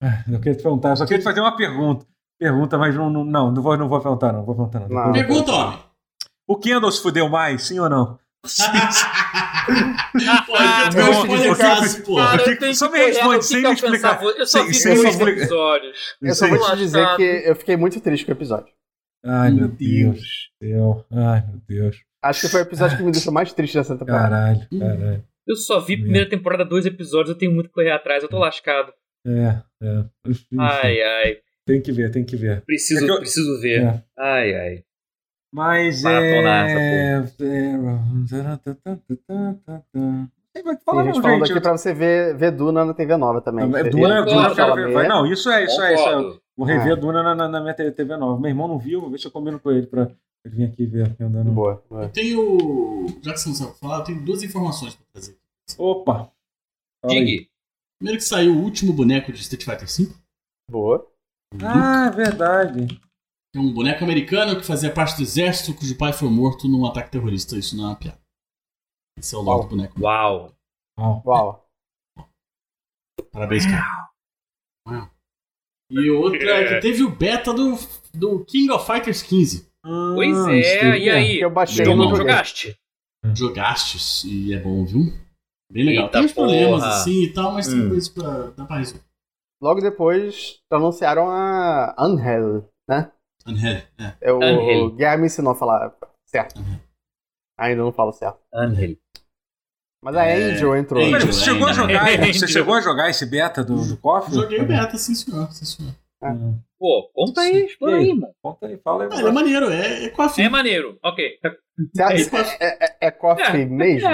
Ah, Eu queria te perguntar, eu só queria te fazer uma pergunta. Pergunta, mas não, não, não, não vou, não vou perguntar, não. Vou perguntar, não. Não. Pergunta, homem. O Kendall se fudeu mais, sim ou não? Pô, eu Não, respondi eu o caso, pô. Cara, Cara, eu eu tenho só me responde sem me eu explicar. Eu só vi dois episódios. Eu só vou te dizer que eu fiquei muito triste com o episódio. Ai, meu Deus. Ai, meu Deus. Acho que foi o episódio que me deixou mais triste dessa temporada. Caralho, caralho. Eu só vi primeira temporada, dois episódios, eu tenho muito que correr atrás, eu tô lascado. É, é. Ai, ai. Tem que ver, tem que ver. Preciso, É que eu- preciso ver. É. Ai, ai. Mas Maratonar é. é... Vai Tem gente não, falando gente. aqui pra você ver, ver Duna na TV nova também. É Duna, Duna, eu ele quero fala ver. Vai, não, isso é, isso é, isso é. Vou rever Ah. Duna na, na, na minha TV nova. Meu irmão não viu, vou ver se eu combino com ele pra ele vir aqui ver. aqui andando. Boa, boa. Eu tenho. Já que você não sabe falar, eu tenho duas informações pra trazer. Opa! Fala. Diga. Primeiro que saiu o último boneco de Street Fighter V. Boa. Ah, verdade. É um boneco americano que fazia parte do exército cujo pai foi morto num ataque terrorista. Isso não é uma piada. Esse é o nome do boneco. Uau. Uau. Parabéns, cara. Uau. E outra é que teve o beta do, do King of Fighters 15. Pois Ah, é, e aí? Eu baixei Então Não, jogaste? Jogastes e é bom, viu? Bem legal. Eita Tem uns problemas assim e tal, mas tem Hum. coisas pra dar pra resolver. Logo depois anunciaram a Angel, né? É. É o Angel. Guilherme me ensinou a falar certo. Uhum. Ainda não falo certo. Angel. Mas a É, Angel entrou. Angel. Você chegou a jogar, Angel. você chegou a jogar esse beta do, do KOF? Joguei o beta, sim senhor, sim senhor. Hum. Pô, conta aí, explana aí, irmão. Conta aí, fala aí. Ah, ele é maneiro, é, é coffee. É maneiro. Ok. Você acha- É coffee. É, é, é coffee É, mesmo?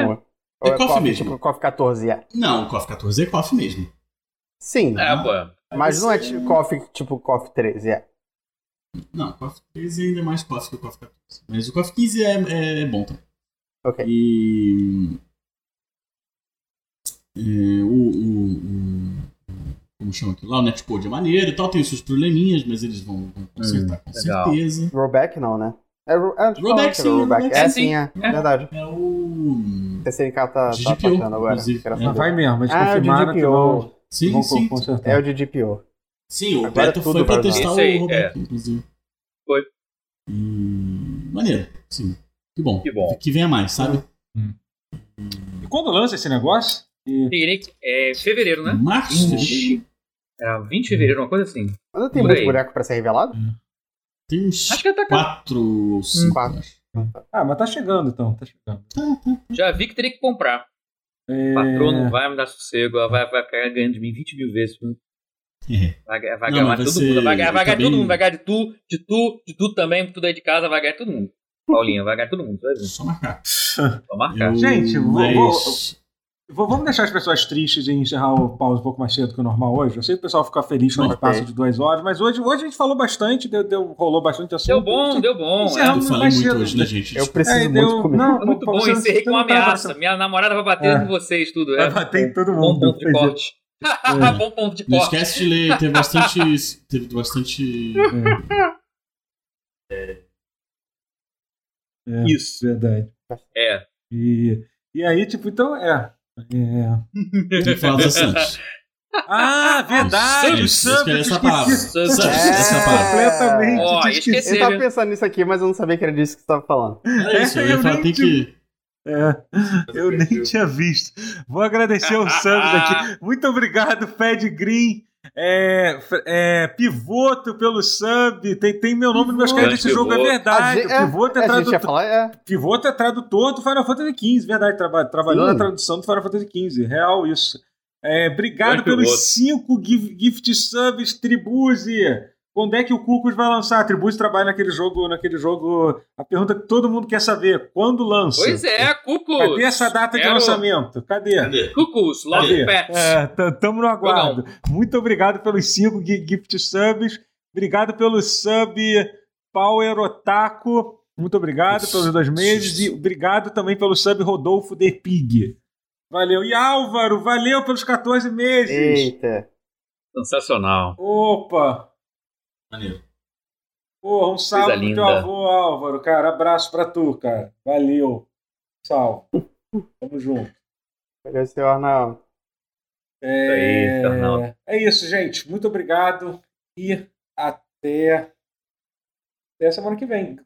é. É coffee mesmo. Tipo coffee 14, é. Não, o coffee 14 é coffee mesmo. Sim, É, pô. mas não é tipo coffee tipo coffee 13, é. Não, o coffee 13 é ainda mais coffee que o coffee 14. Mas o coffee 15 é, é, é bom também. Ok. E. é, o, o, o- Como chama aquilo lá? O netcode é maneiro e tal, tem os seus probleminhas, mas eles vão, vão consertar com legal. certeza. Rollback não, né? É, ro- é, Rollback, é sim, rollback. É sim. é. É. Verdade. É o. A CNK tá, tá GPO, atacando agora. inclusive. É. Mas vai mesmo, eles Ah, é o confirmaram que vão. Sim, vão sim. consertar. É o de GPO. Sim, o Agora beta tudo foi pra testar aí, o rollback, inclusive. Foi. E... Maneiro, sim. Que bom. Que bom. Que venha mais, sabe? E quando lança esse negócio? E... Peguei é fevereiro, né? Março. 20. Era 20 de fevereiro, uma coisa assim. Ainda tem Por muito aí. boneco pra ser revelado? Tem uns Acho que tá quatro ou cinco. Quatro. Ah, mas tá chegando então, tá chegando. Já vi que teria que comprar. É... O patrão não vai me dar sossego, ela vai, vai ficar ganhando de mim 20 mil vezes. É. Vai, ganhar- vai Não, todo você mundo. Vai ganhar, vai ganhar todo mundo. Vai ganhar de tu, de tu, de tu também, tudo aí de casa, vai ganhar todo mundo. Paulinha, vai ganhar todo mundo. Vai ver. Só marcar. Só marcar. Eu- Gente, vou- mas... Vou- Vamos deixar as pessoas tristes e encerrar o pause um pouco mais cedo que o normal hoje. Eu sei que o pessoal fica feliz quando a gente Ok. passa de duas horas, mas hoje, hoje a gente falou bastante, deu, deu- rolou bastante assunto. Deu bom, deu bom. É, Eu falei mais muito cedo. hoje, né, gente? Eu preciso É, muito deu- comer. não, Foi muito pra bom, você- encerrei com uma ameaça. Minha namorada vai bater É. em vocês, tudo. Vai É. bater em todo Bom mundo. ponto de Pois é. Bom ponto de Não corte. esquece de ler, teve bastante. teve bastante. É, Isso. Verdade. É. E, e aí, tipo, então, é. é. Tem que falar dos Santos. Ah, verdade! Santos, Santos, esquece essa esqueci. palavra. Santos. Santos, essa é palavra. Completamente. Esquecido. esqueci. Eu tava pensando nisso aqui, mas eu não sabia que era disso que você tava falando. É isso, eu ia Eu falar, nem tem que. É, eu nem tinha visto. Vou agradecer o Santos aqui. Muito obrigado, Fed Green. É, é, Pivoto pelo sub. Tem, tem meu nome no meus Pivoto. créditos desse jogo, é Pivoto. verdade. Gente- é, Pivoto, é tradutor, falar, é. Pivoto é tradutor do Final Fantasy XV, verdade. Traba, trabalhou Sim. na tradução do Final Fantasy XV. Real isso. É, obrigado Grande Pivoto. pelos cinco gif- gift subs, Tribuse. Quando é que o Cucos vai lançar? A Tribuse trabalha naquele jogo, naquele jogo. A pergunta que todo mundo quer saber: quando lança? Pois é, Cucus. Cadê essa data de Quero- lançamento? Cadê? Cadê? Cucus, Love? Pets. É, tamo no aguardo. Muito obrigado pelos cinco gi- gift subs. Obrigado pelo sub Power Otaku. Muito obrigado pelos dois meses. E obrigado também pelo sub Rodolfo The Pig. Valeu. E Álvaro, valeu pelos 14 meses. Eita. Sensacional. Opa! Maneiro. Porra, um salve pro teu avô, Álvaro, cara. Abraço pra tu, cara. Valeu. Salve. Tamo junto. Valeu, senhor Arnaldo. É... Aí, Fernando. é isso, gente. Muito obrigado e até, até semana que vem.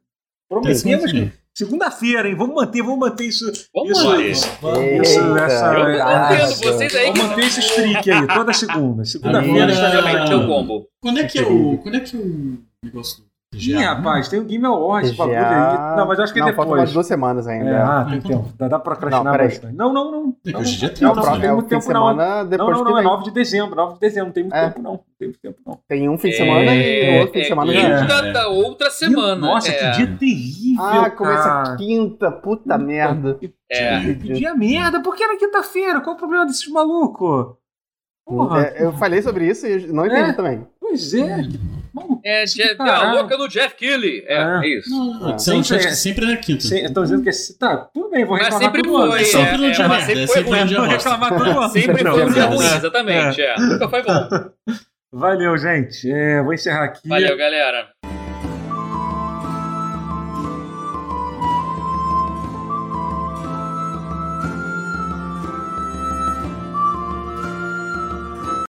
Prometemos que segunda-feira, hein? Vamos manter, vamos manter isso. Vamos isso, manter. isso, Eita. isso, essa, Eu tô mantendo, vocês aí Vamos manter esse streak aí, toda segunda. Segunda-feira estaremos aqui. combo. Quando é que é o. Quando é que é o negócio Ih, TGA? rapaz, tem o Game Awards, esse bagulho aí. Não, mas eu acho que é Não, faltam depois. mais duas semanas ainda. É, ah, tem então- tempo. Dá, dá pra procrastinar Não, peraí. bastante. Não, não, não. É não. hoje dia É tem o, Não, não é tem muito tempo, não. semana Não, não, que não, é vem. 9 de dezembro, 9 de dezembro, não tem muito É. tempo, não. Não tem muito tempo, não. Tem um fim de semana e no outro fim de semana e já. é. da, da outra semana. Nossa, é. que dia terrível, Ah, começa cara. quinta, puta merda. É. Que dia merda, por que era quinta-feira? Qual o problema desses malucos? Porra, É, eu falei sobre isso e não entendi É. também. Pois é. É, Jeff, a louca do Jeff Kelly. É, é. é isso. Não, é. Sempre, é, sempre na quinta. Sim, eu tô dizendo que tá, tudo bem, vou reclamar mas sempre foi, é, sempre no dia é, merda, sempre foi ruim. Vou reclamar tudo ano. Sempre foi um dia ruim, exatamente. É. Nunca foi bom. Valeu, gente. É, vou encerrar aqui. Valeu, galera.